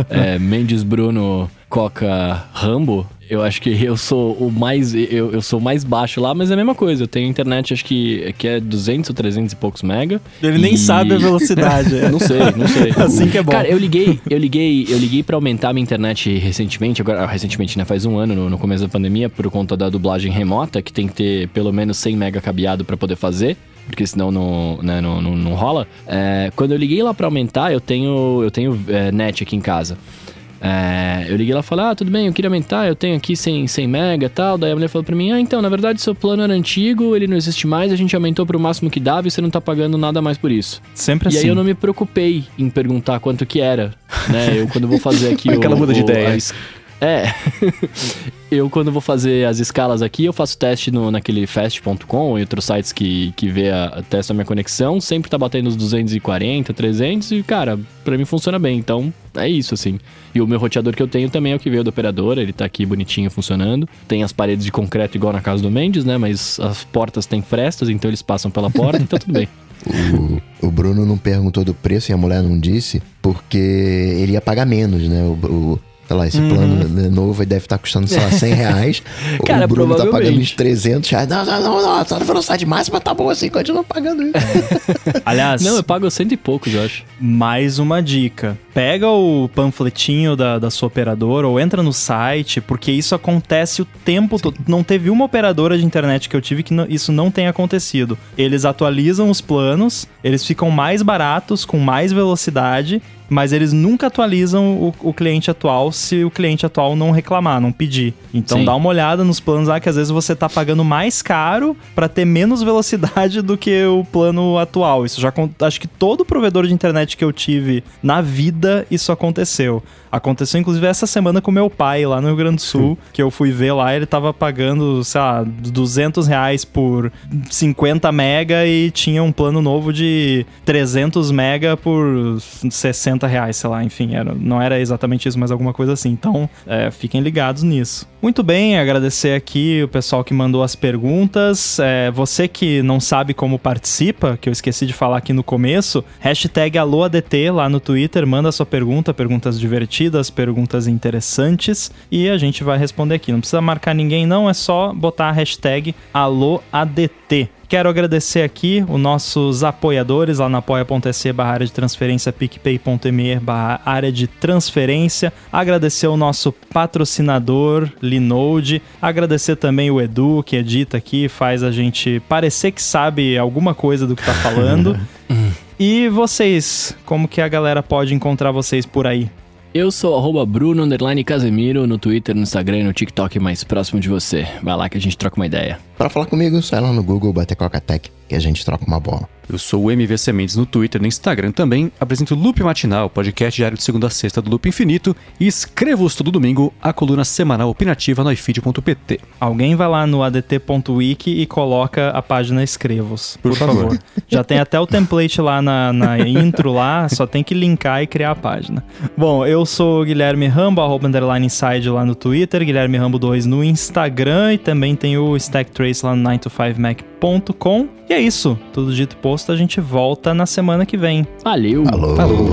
é, Mendes, Bruno, Coca, Rambo, eu acho que eu sou o mais eu, eu sou mais baixo lá, mas é a mesma coisa. Eu tenho internet, acho que, que é 200 ou 300 e poucos mega. Ele nem E- sabe a velocidade. Não sei, não sei. Assim que é bom. Cara, eu liguei, eu liguei, eu liguei para aumentar minha internet recentemente, agora recentemente, né, faz um ano no, no começo da pandemia por conta da dublagem remota, que tem que ter pelo menos 100 mega cabeado para poder fazer. Porque senão não, né, não, não, não rola. É, quando eu liguei lá para aumentar, eu tenho, eu tenho é, net aqui em casa. É, eu liguei lá e falei, ah, tudo bem, eu queria aumentar, eu tenho aqui 100, 100 mega e tal. Daí a mulher falou pra mim, ah, então, na verdade, seu plano era antigo, ele não existe mais, a gente aumentou pro máximo que dava e você não tá pagando nada mais por isso. Sempre E assim. aí eu não me preocupei em perguntar quanto que era, né? Eu quando vou fazer aqui o... Aquela muda de o- ideia. a É. eu quando vou fazer as escalas aqui, eu faço teste no, naquele fast.com e outros sites que, que vê a, testa a minha conexão, sempre tá batendo os 240, 300 e, cara, pra mim funciona bem. Então, é isso, assim. E o meu roteador que eu tenho também é o que veio da operadora, ele tá aqui bonitinho funcionando. Tem as paredes de concreto igual na casa do Mendes, né? Mas as portas têm frestas, então eles passam pela porta e tá tudo bem. o, o Bruno não perguntou do preço e a mulher não disse, porque ele ia pagar menos, né? O, o- sei lá, esse plano né, novo aí deve estar custando, sei lá, 100 reais. Cara, o Bruno tá pagando uns 300 reais. Não, não, não, não, só na velocidade máxima tá bom assim, continua pagando isso. Aliás, Não, eu pago cento e poucos, eu acho. mais uma dica. Pega o panfletinho da, da sua operadora ou entra no site, porque isso acontece o tempo todo. Não teve uma operadora de internet que eu tive que não- isso não tenha acontecido. Eles atualizam os planos, eles ficam mais baratos, com mais velocidade, mas eles nunca atualizam o, o cliente atual se o cliente atual não reclamar, não pedir. Então Sim. dá uma olhada nos planos lá que às vezes você tá pagando mais caro pra ter menos velocidade do que o plano atual. Isso já acho que todo provedor de internet que eu tive na vida isso aconteceu. Aconteceu inclusive essa semana com meu pai lá no Rio Grande do Sul, que eu fui ver lá, ele tava pagando, sei lá, 200 reais por 50 mega e tinha um plano novo de 300 mega por 60 reais, sei lá, enfim, era, não era exatamente isso, mas alguma coisa assim. Então, é, fiquem ligados nisso. Muito bem, agradecer aqui o pessoal que mandou as perguntas. É, você que não sabe como participa, que eu esqueci de falar aqui no começo, hashtag AlôADT lá no Twitter, manda sua pergunta, perguntas divertidas, perguntas interessantes, e a gente vai responder aqui. Não precisa marcar ninguém, não, é só botar a hashtag AlôADT. Quero agradecer aqui os nossos apoiadores lá na apoia.se barra área de transferência, picpay.me barra área de transferência. Agradecer o nosso patrocinador, Linode. Agradecer também o Edu, que edita aqui, faz a gente parecer que sabe alguma coisa do que tá falando. e vocês, como que a galera pode encontrar vocês por aí? Eu sou arroba Bruno underline Casemiro no Twitter, no Instagram e no TikTok mais próximo de você. Vai lá que a gente troca uma ideia. Pra falar comigo, sai lá no Google, bater Coca-Tech, que a gente troca uma bola. Eu sou o MVC Mendes no Twitter e no Instagram também. Apresento o Loop Matinal, podcast diário de segunda a sexta do Loop Infinito. E escrevo-os todo domingo a coluna semanal opinativa no ifeed.pt. Alguém vai lá no adt.wiki e coloca a página Escrevos, por, Por favor. favor. Já tem até o template lá na, na intro lá, só tem que linkar e criar a página. Bom, eu sou o Guilherme Rambo, arroba underline inside lá no Twitter, Guilherme Rambo 2 no Instagram e também tem o Stack Trace lá no 9to5mac.com. E é isso, tudo dito e posto, a gente volta na semana que vem. Valeu! Alô.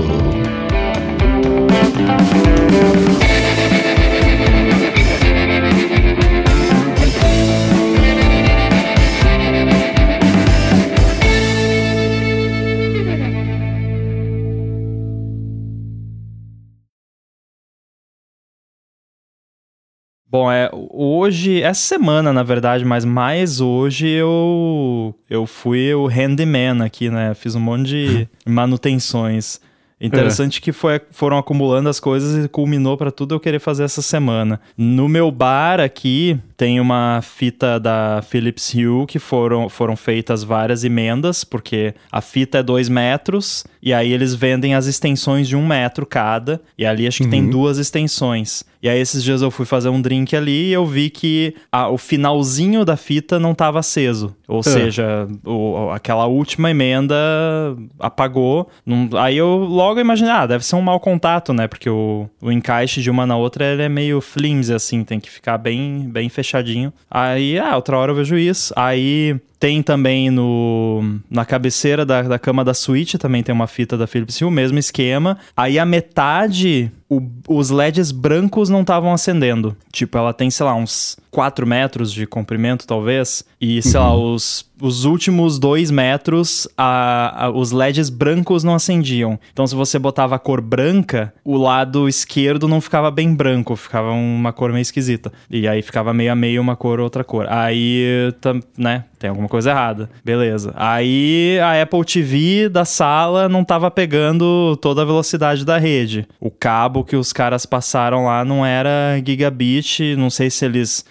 Bom, é hoje, essa semana, na verdade, mas mais hoje eu eu fui o handyman aqui, né? Fiz um monte de manutenções. Interessante que foi, foram acumulando as coisas e culminou pra tudo eu querer fazer essa semana. No meu bar aqui tem uma fita da Philips Hue que foram, foram feitas várias emendas, porque a fita é 2 metros e aí eles vendem as extensões de um metro cada. E ali acho que tem duas extensões. E aí esses dias eu fui fazer um drink ali e eu vi que a- o finalzinho da fita não estava aceso. Ou seja, o- aquela última emenda apagou. Não- aí eu logo imaginei, ah, deve ser um mau contato, né? Porque o, o encaixe de uma na outra ele é meio flimsy, assim, tem que ficar bem, bem fechadinho. Aí, ah, outra hora eu vejo isso. Aí tem também no, na cabeceira da, da cama da suíte, também tem uma fita da Philips Hue, o mesmo esquema. Aí a metade, o- os LEDs brancos não estavam acendendo. Tipo, ela tem, sei lá, uns 4 metros de comprimento, talvez. E, sei lá, os, os últimos 2 metros, a, a- os LEDs brancos não acendiam. Então, se você botava a cor branca, o lado esquerdo não ficava bem branco, ficava uma cor meio esquisita. E aí ficava meio a meio uma cor, outra cor. Aí, tam- né, tem alguma coisa errada. Beleza. Aí a Apple TV da sala não tava pegando toda a velocidade da rede. O cabo que os caras passaram lá não era gigabit, não sei se eles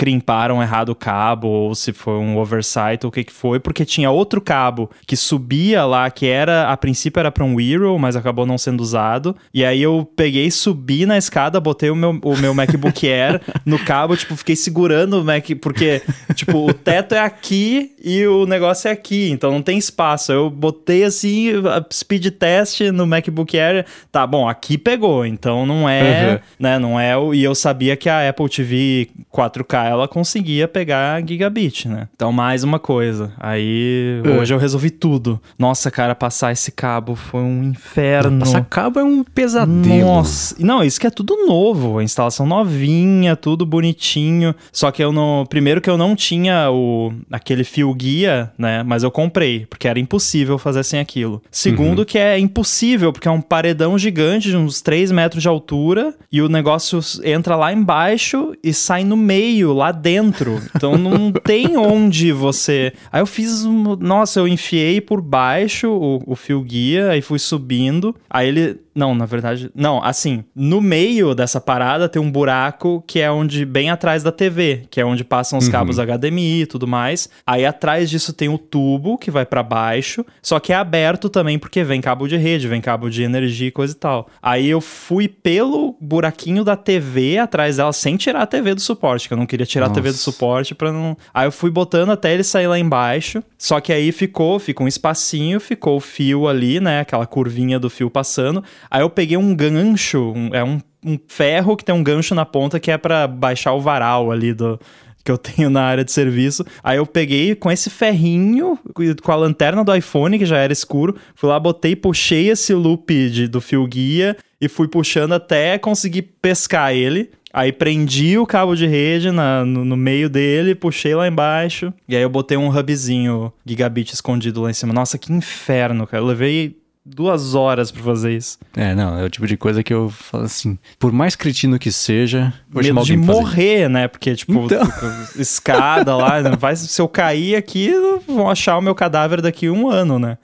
crimparam errado o cabo ou se foi um oversight ou o que que foi, porque tinha outro cabo que subia lá, que era, a princípio era para um Hero, mas acabou não sendo usado. E aí eu peguei, subi na escada, botei o meu, o meu MacBook Air no cabo, tipo, fiquei segurando o Mac, porque, tipo, o teto é aqui e o negócio é aqui, então não tem espaço. Eu botei assim, a speed test no MacBook Air, tá bom, aqui pegou, então não é, Uhum. né, não é o... E eu sabia que a Apple TV 4K ela conseguia pegar gigabit, né? Então, mais uma coisa. Aí, É. hoje eu resolvi tudo. Nossa, cara, passar esse cabo foi um inferno. Passar cabo é um pesadelo. Nossa, não, isso que é tudo novo, a instalação novinha, tudo bonitinho. Só que eu não, primeiro que eu não tinha o aquele fio guia, né? Mas eu comprei, porque era impossível fazer sem aquilo. Segundo que é impossível, porque é um paredão gigante de uns 3 metros de altura e o negócio entra lá embaixo e sai no meio, lá dentro. Então não tem onde você. Aí eu fiz um. Nossa, eu enfiei por baixo o, o fio guia, aí fui subindo. Aí ele. Não, na verdade. Não, assim, no meio dessa parada tem um buraco que é onde, bem atrás da TV, que é onde passam os cabos HDMI e tudo mais. Aí atrás disso tem o tubo que vai pra baixo, só que é aberto também porque vem cabo de rede, vem cabo de energia e coisa e tal. Aí eu fui pelo buraquinho da TV atrás dela, sem tirar a TV do suporte, que eu não queria tirar a TV do Nossa. suporte pra não. Aí eu fui botando até ele sair lá embaixo. Só que aí ficou, fica um espacinho, ficou o fio ali, né? Aquela curvinha do fio passando. Aí eu peguei um gancho, um- é um, um ferro que tem um gancho na ponta que é pra baixar o varal ali do. Que eu tenho na área de serviço. Aí eu peguei com esse ferrinho, com a lanterna do iPhone, que já era escuro. Fui lá, botei, puxei esse loop de- do fio guia e fui puxando até conseguir pescar ele. Aí prendi o cabo de rede na- no, no meio dele, puxei lá embaixo. E aí eu botei um hubzinho gigabit escondido lá em cima. Nossa, que inferno, cara. Eu levei duas horas pra fazer isso. É, não, é o tipo de coisa que eu falo assim, por mais cretino que seja, vou Medo de morrer, né? Porque, tipo, Então. escada lá. né? Vai, se eu cair aqui, vão achar o meu cadáver daqui a um ano, né?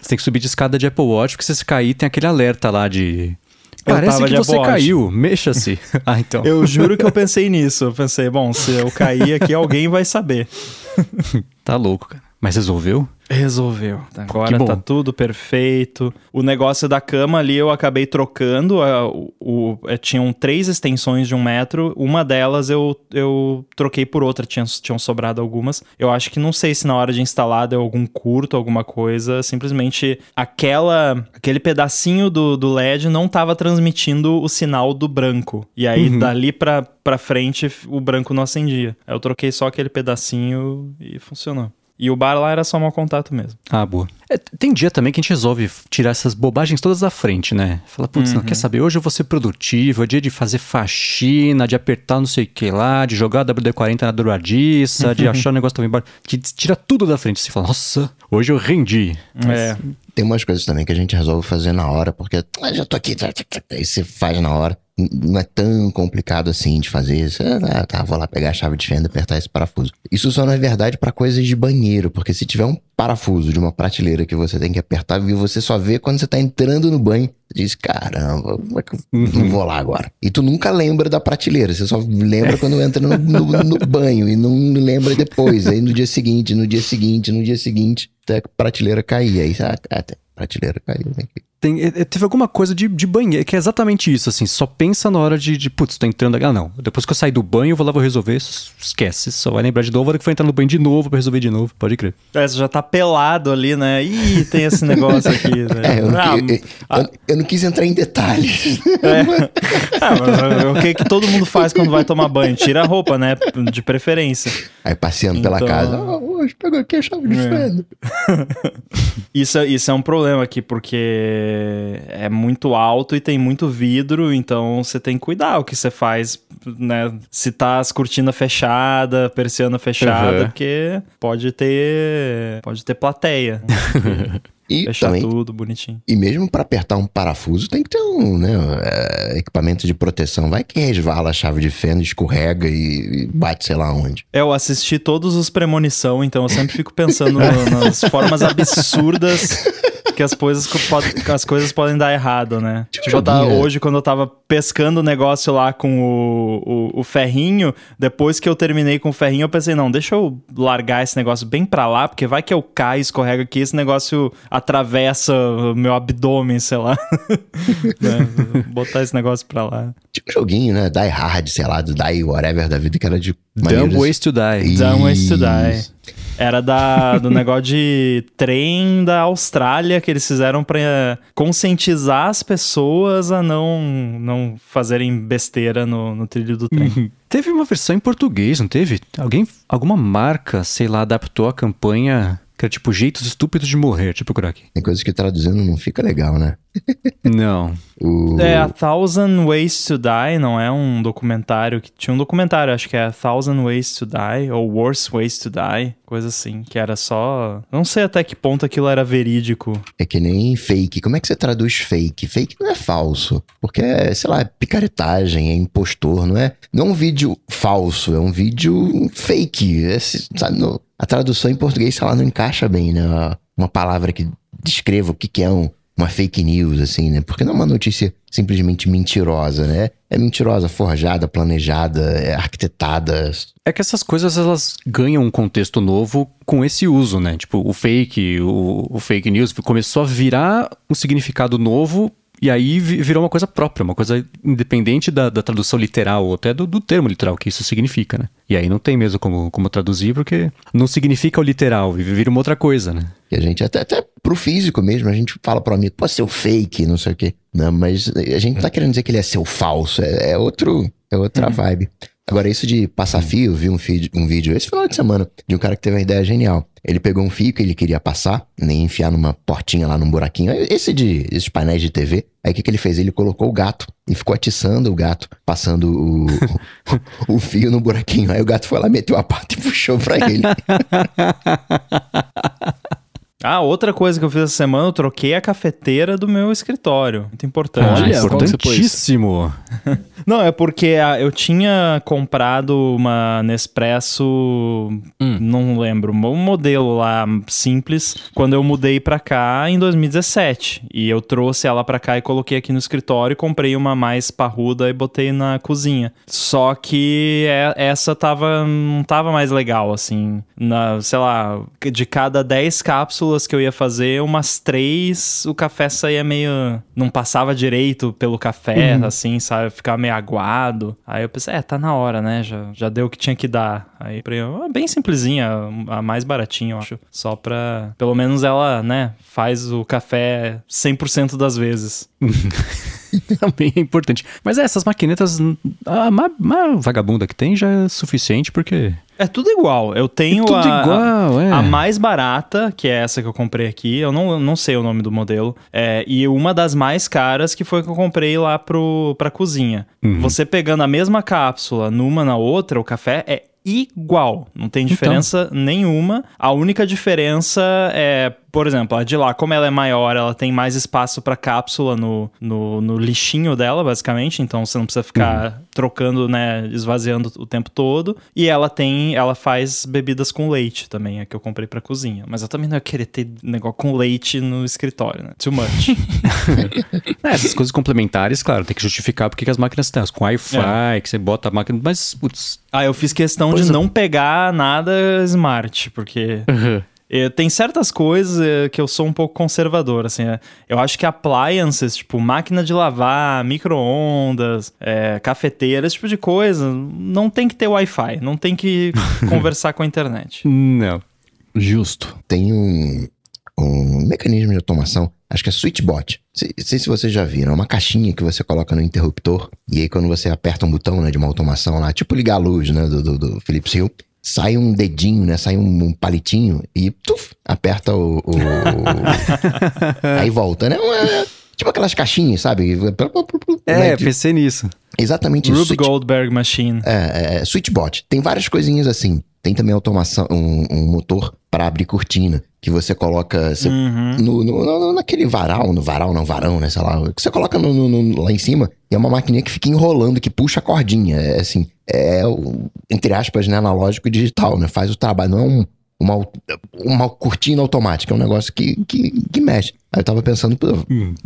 Você tem que subir de escada de Apple Watch, porque se você cair, tem aquele alerta lá de. Eu Parece que você caiu, mexa-se. ah, então. Eu juro que eu pensei nisso. Eu pensei, bom, se eu cair aqui, alguém vai saber. Tá louco, cara. Mas resolveu? Resolveu. Agora tá tudo perfeito. O negócio da cama ali eu acabei trocando. a- o, o- eh, tinham três extensões de um metro. Uma delas eu, eu troquei por outra. Tinham, tinham sobrado algumas. Eu acho que não sei se na hora de instalar deu algum curto, alguma coisa. Simplesmente aquela, aquele pedacinho do, do LED não tava transmitindo o sinal do branco. E aí dali pra, pra frente o branco não acendia. Aí eu troquei só aquele pedacinho e funcionou. E o bar lá era só mau contato mesmo. Ah, boa. É, tem dia também que a gente resolve tirar essas bobagens todas da frente, né? Fala, putz, não quer saber? Hoje eu vou ser produtivo, é dia de fazer faxina, de apertar não sei o que lá, de jogar WD-40 na dobradiça, de achar o negócio também embaixo. Que tira tudo da frente. Você fala, nossa, hoje eu rendi. É. Tem umas coisas também que a gente resolve fazer na hora, porque ah, já tô aqui, aí você faz na hora. Não é tão complicado assim de fazer. Ah, tá, vou lá pegar a chave de fenda e apertar esse parafuso. Isso só não é verdade pra coisas de banheiro, porque se tiver um parafuso de uma prateleira que você tem que apertar e você só vê quando você tá entrando no banho, você diz, caramba, como é que eu não vou lá agora? E tu nunca lembra da prateleira, você só lembra quando entra no, no- no banho e não lembra depois. Aí no dia seguinte, no dia seguinte, no dia seguinte, até a prateleira cair. Aí, ah, até a prateleira caiu. Tem, é, é, teve alguma coisa de, de banheiro, que é exatamente isso, assim, só pensa na hora de, de putz, tô entrando aqui. Ah, não, depois que eu sair do banho, eu vou lá, vou resolver, esquece, só vai lembrar de novo, a hora que for entrar no banho de novo pra resolver de novo, pode crer. É, você já tá pelado ali, né? Ih, tem esse negócio aqui. Né? É, eu não, ah, qui- eu- eu- eu não quis entrar em detalhes. ah, mas o que, que todo mundo faz quando vai tomar banho? Tira a roupa, né? De preferência. Aí passeando pela Então- casa. Ah, hoje pegou aqui a chave de É. fenda. Isso, é- isso é um problema aqui, porque é muito alto e tem muito vidro, então você tem que cuidar o que você faz, né? Se tá as cortinas fechadas, persiana fechada, Uhum. porque pode ter. Pode ter plateia. E Fechar também, tudo bonitinho. e mesmo pra apertar um parafuso, tem que ter um né, é, equipamento de proteção. Vai que resvala a chave de fenda, escorrega e, e bate sei lá onde. Eu assisti todos os Premonição, então eu sempre fico pensando nas formas absurdas que as coisas, as coisas podem dar errado, né? Tipo eu tava- hoje, quando eu tava pescando o negócio lá com o, o, o ferrinho, depois que eu terminei com o ferrinho, eu pensei, não, deixa eu largar esse negócio bem pra lá, porque vai que eu caio, escorrega aqui, esse negócio atravessa o meu abdômen, sei lá. Né? Botar esse negócio pra lá. Tipo joguinho, né? Die Hard, sei lá, do Die Whatever da vida, que era de Dumb maneiras- ways to die. Dumb ways to die. Era da, do negócio de trem da Austrália que eles fizeram pra conscientizar as pessoas a não, não fazerem besteira no, no trilho do trem. Teve uma versão em português, não teve? Alguém, alguma marca, sei lá, adaptou a campanha que era tipo jeitos estúpidos de morrer. Deixa eu procurar aqui. Tem coisas que traduzindo não fica legal, né? Não. O... É A Thousand Ways to Die, não é um documentário que tinha um documentário, acho que é A Thousand Ways to Die ou Worst Ways to Die, coisa assim, que era só, não sei até que ponto aquilo era verídico. É que nem fake. Como é que você traduz fake? Fake não é falso. Porque é, sei lá, é picaretagem, é impostor, não é? Não é um vídeo falso, é um vídeo fake. É, sabe, no- a tradução em português, sei lá, não encaixa bem, né? Uma palavra que descreva o que, que é um- uma fake news, assim, né? Porque não é uma notícia simplesmente mentirosa, né? É mentirosa, forjada, planejada, é arquitetada. É que essas coisas elas ganham um contexto novo com esse uso, né? Tipo, o fake, o, o fake news começou a virar um significado novo e aí vi- virou uma coisa própria, uma coisa independente da, da tradução literal ou até do, do termo literal que isso significa, né? E aí não tem mesmo como, como traduzir porque não significa o literal, vira uma outra coisa, né? E a gente, até, até pro físico mesmo, a gente fala pro amigo, pode ser o fake, não sei o quê. Não, mas a gente não tá querendo dizer que ele é seu falso, é, é outro, é outra vibe. Agora, isso de passar fio, eu vi um, feed- um vídeo esse final de semana de um cara que teve uma ideia genial. Ele pegou um fio que ele queria passar, nem enfiar numa portinha lá num buraquinho. Esse de esses painéis de TV. Aí o que, que ele fez? Ele colocou o gato e ficou atiçando o gato, passando o, o, o fio no buraquinho. Aí o gato foi lá, meteu a pata e puxou pra ele. Ah, outra coisa que eu fiz essa semana, eu troquei a cafeteira do meu escritório. Muito importante. Olha, importantíssimo. Não, é porque ah, eu tinha comprado uma Nespresso, Hum. não lembro, um modelo lá simples, quando eu mudei pra cá em 2017. E eu trouxe ela pra cá e coloquei aqui no escritório, comprei uma mais parruda e botei na cozinha. Só que é- essa tava não tava mais legal assim, na, sei lá, de cada 10 cápsulas que eu ia fazer, umas três o café saía meio não passava direito pelo café, assim, sabe, ficava meio aguado. Aí eu pensei, é, tá na hora, né? Já, já deu o que tinha que dar. Aí comprei uma bem simplesinha, a mais baratinha, eu acho. Só pra. Pelo menos ela, né, faz o café 100% das vezes. Também é importante. Mas é, essas maquinetas, a mais vagabunda que tem já é suficiente porque. É tudo igual. Eu tenho É tudo a, igual, é. a mais barata, que é essa que eu comprei aqui. Eu não, não sei o nome do modelo. É, e uma das mais caras, que foi que eu comprei lá pro, pra cozinha. Uhum. Você pegando a mesma cápsula numa na outra, o café é igual. Não tem diferença nenhuma. A única diferença é, por exemplo, a de lá, como ela é maior, ela tem mais espaço para cápsula no, no, no lixinho dela, basicamente. Então você não precisa ficar trocando, né, esvaziando o tempo todo. E ela tem, ela faz bebidas com leite também, a que eu comprei pra cozinha. Mas eu também não ia querer ter negócio com leite no escritório, né? Too much. É, essas coisas complementares, claro, tem que justificar porque que as máquinas têm. as Com Wi-Fi, que você bota a máquina. Mas, putz. ah, eu fiz questão Pois de é. não pegar nada smart, porque Eh, Tem certas coisas eh, que eu sou um pouco conservador, assim. eh. Eu acho que appliances, tipo máquina de lavar, micro-ondas, eh, cafeteira, esse tipo de coisa, não tem que ter Wi-Fi, não tem que conversar com a internet. Não. Justo. tem um, um mecanismo de automação, acho que é SwitchBot. Não sei se vocês já viram, é uma caixinha que você coloca no interruptor, e aí quando você aperta um botão né, de uma automação lá, tipo ligar a luz né, do, do, do Philips Hue, sai um dedinho, né? Sai um, um palitinho e tuf, aperta o. o- aí volta, né? Uma- tipo aquelas caixinhas, sabe? É, Né, de- pensei nisso. Exatamente isso. Rube Goldberg Machine. é, é, Switchbot. Tem várias coisinhas assim. Tem também automação, um, um motor para abrir cortina, que você coloca você- Uhum. no, no- no- naquele varal, no varal, não varão, né? Sei lá, que você coloca no- no- no- lá em cima e é uma maquininha que fica enrolando, que puxa a cordinha. É assim, é o, entre aspas, né, analógico e digital, né? Faz o trabalho, não é um, uma, uma cortina automática, é um negócio que, que, que mexe. Aí eu tava pensando, pô,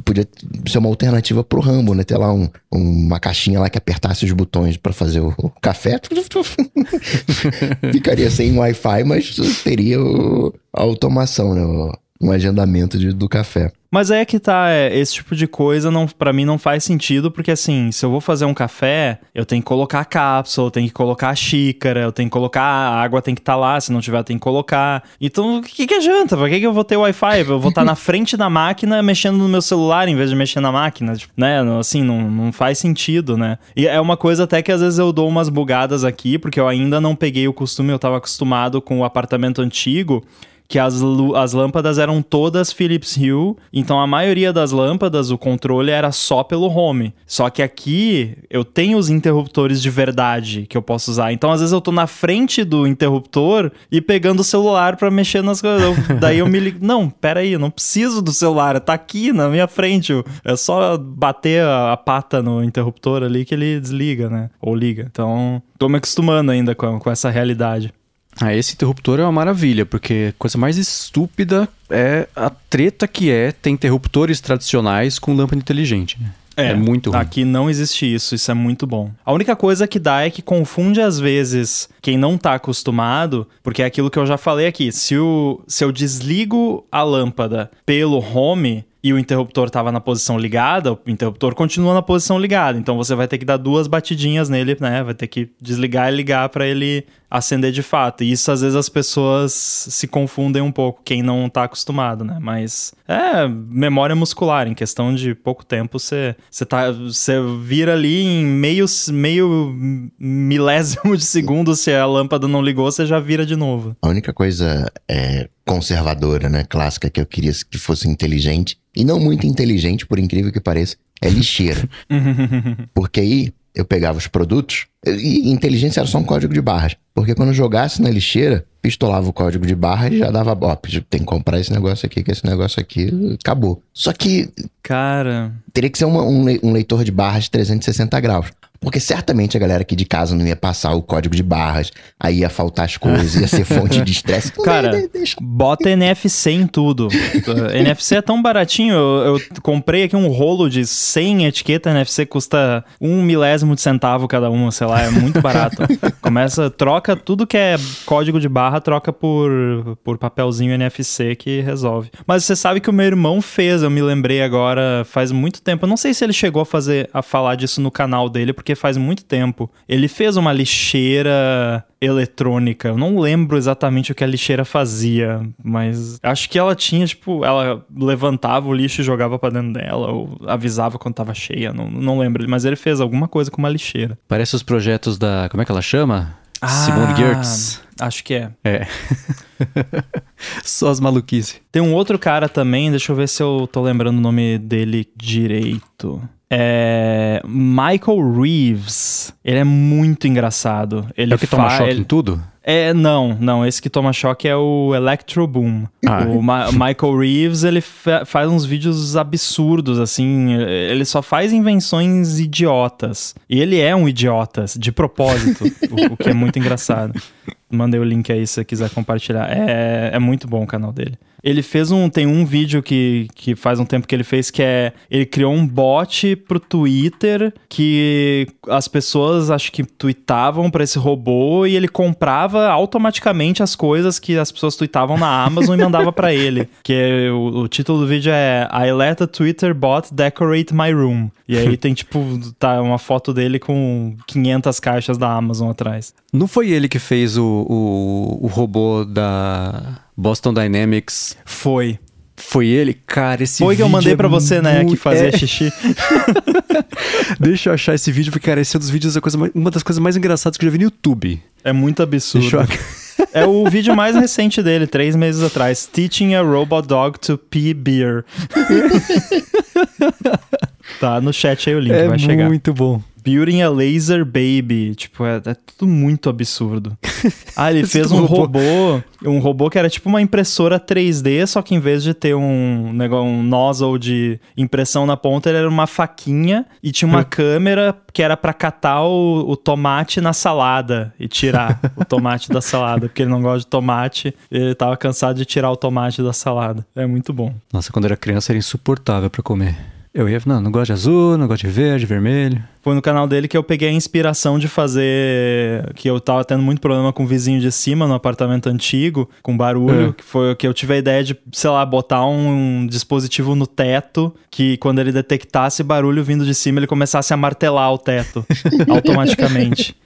podia ser uma alternativa pro Rambo, né? Ter lá um- uma caixinha lá que apertasse os botões pra fazer o, o café. Ficaria sem Wi-Fi, mas teria o- a automação, né? Um agendamento de- do café. Mas aí é que tá, é, esse tipo de coisa não, para mim não faz sentido, porque assim, se eu vou fazer um café, eu tenho que colocar a cápsula, eu tenho que colocar a xícara, eu tenho que colocar a água, tem que estar lá, se não tiver, tem que colocar. Então, o que, que adianta? Pra que, que eu vou ter Wi-Fi? Eu vou estar na frente da máquina mexendo no meu celular em vez de mexer na máquina, tipo, né? Assim, não, não faz sentido, né? E é uma coisa até que às vezes eu dou umas bugadas aqui, porque eu ainda não peguei o costume, eu tava acostumado com o apartamento antigo que as, as lâmpadas eram todas Philips Hue, então a maioria das lâmpadas, o controle era só pelo home. Só que aqui eu tenho os interruptores de verdade que eu posso usar. Então às vezes eu tô na frente do interruptor e pegando o celular pra mexer nas coisas. Eu- Daí eu me ligo, não, pera aí, eu não preciso do celular, tá aqui na minha frente. É só bater a, a pata no interruptor ali que ele desliga, né? Ou liga. Então, tô me acostumando ainda com, com essa realidade. Ah, esse interruptor é uma maravilha, porque a coisa mais estúpida é a treta que é ter interruptores tradicionais com lâmpada inteligente. né? É, muito ruim. Aqui não existe isso, isso é muito bom. A única coisa que dá é que confunde às vezes quem não tá acostumado, porque é aquilo que eu já falei aqui. Se, o, se eu desligo a lâmpada pelo home e o interruptor tava na posição ligada, o interruptor continua na posição ligada. Então você vai ter que dar duas batidinhas nele, né? Vai ter que desligar e ligar para ele acender de fato. E isso às vezes as pessoas se confundem um pouco, quem não tá acostumado, né? Mas é memória muscular, em questão de pouco tempo você você tá você vira ali em meio meio milésimo de segundo se a lâmpada não ligou, você já vira de novo. A única coisa é, conservadora, né, clássica, que eu queria que fosse inteligente, e não muito inteligente, por incrível que pareça, é lixeira. Porque aí eu pegava os produtos, e inteligência era só um código de barras. Porque quando jogasse na lixeira, pistolava o código de barra e já dava, ó, tem que comprar esse negócio aqui, que esse negócio aqui acabou. Só que Cara, teria que ser uma- um, um leitor de barras de 360 graus. Porque certamente a galera aqui de casa não ia passar o código de barras, aí ia faltar as coisas, ia ser fonte de estresse. Cara, De- de- deixa Bota NFC em tudo. NFC é tão baratinho. Eu, eu comprei aqui um rolo de 100 etiqueta NFC, custa um milésimo de centavo cada uma, sei lá, é muito barato. Começa, troca tudo que é código de barra, troca por, por papelzinho NFC que resolve. Mas você sabe que o meu irmão fez, eu me lembrei agora, faz muito tempo. Eu não sei se ele chegou a fazer a falar disso no canal dele, porque faz muito tempo. Ele fez uma lixeira eletrônica. Eu não lembro exatamente o que a lixeira fazia, mas acho que ela tinha, tipo, ela levantava o lixo e jogava pra dentro dela, ou avisava quando tava cheia, não, não lembro. Mas ele fez alguma coisa com uma lixeira. Parece os projetos da. Como é que ela chama? Simone Gertz. Acho que é. É. Só as maluquices. Tem um outro cara também, deixa eu ver se eu tô lembrando o nome dele direito. É. Michael Reeves. Ele é muito engraçado. Ele é o que toma choque ele- em tudo? É, não, não. Esse que toma choque é o Electro Boom. Ah. O Ma- Michael Reeves, ele fa- faz uns vídeos absurdos, assim. Ele só faz invenções idiotas. E ele é um idiota, de propósito, o, o que é muito engraçado. Mandei o link aí se você quiser compartilhar. É, é muito bom o canal dele. Ele fez um. Tem um vídeo que, que faz um tempo que ele fez que é. Ele criou um bot pro Twitter que as pessoas acho que tweetavam pra esse robô e ele comprava automaticamente as coisas que as pessoas tweetavam na Amazon e mandava pra ele. Que é, o, o título do vídeo é I let a Twitter bot decorate my room. E aí tem tipo. Tá uma foto dele com 500 caixas da Amazon atrás. Não foi ele que fez o, o, o robô da Boston Dynamics? Foi. Foi ele? Cara, esse Foi que eu vídeo mandei é pra você, né? Que fazia é. xixi. Deixa eu achar esse vídeo, porque, cara, esse é um dos vídeos, uma das coisas mais engraçadas que eu já vi no YouTube. É muito absurdo. Deixa eu... É o vídeo mais recente dele, três meses atrás. Teaching a Robot Dog to Pee Beer. tá no chat aí o link, É vai chegar. muito bom. Building a Laser Baby. Tipo, é, é tudo muito absurdo. Ah, ele fez um robô. robô. Um robô que era tipo uma impressora 3D, só que em vez de ter um, negócio, um nozzle de impressão na ponta, ele era uma faquinha e tinha uma câmera que era pra catar o, o tomate na salada e tirar o tomate da salada, porque ele não gosta de tomate ele tava cansado de tirar o tomate da salada. É muito bom. Nossa, quando era criança era insuportável pra comer. Eu ia, não, não gosto de azul, não gosto de verde, vermelho. Foi no canal dele que eu peguei a inspiração de fazer. Que eu tava tendo muito problema com o vizinho de cima no apartamento antigo, com barulho. É. Que foi que eu tive a ideia de, sei lá, botar um, dispositivo no teto que quando ele detectasse barulho vindo de cima, ele começasse a martelar o teto automaticamente.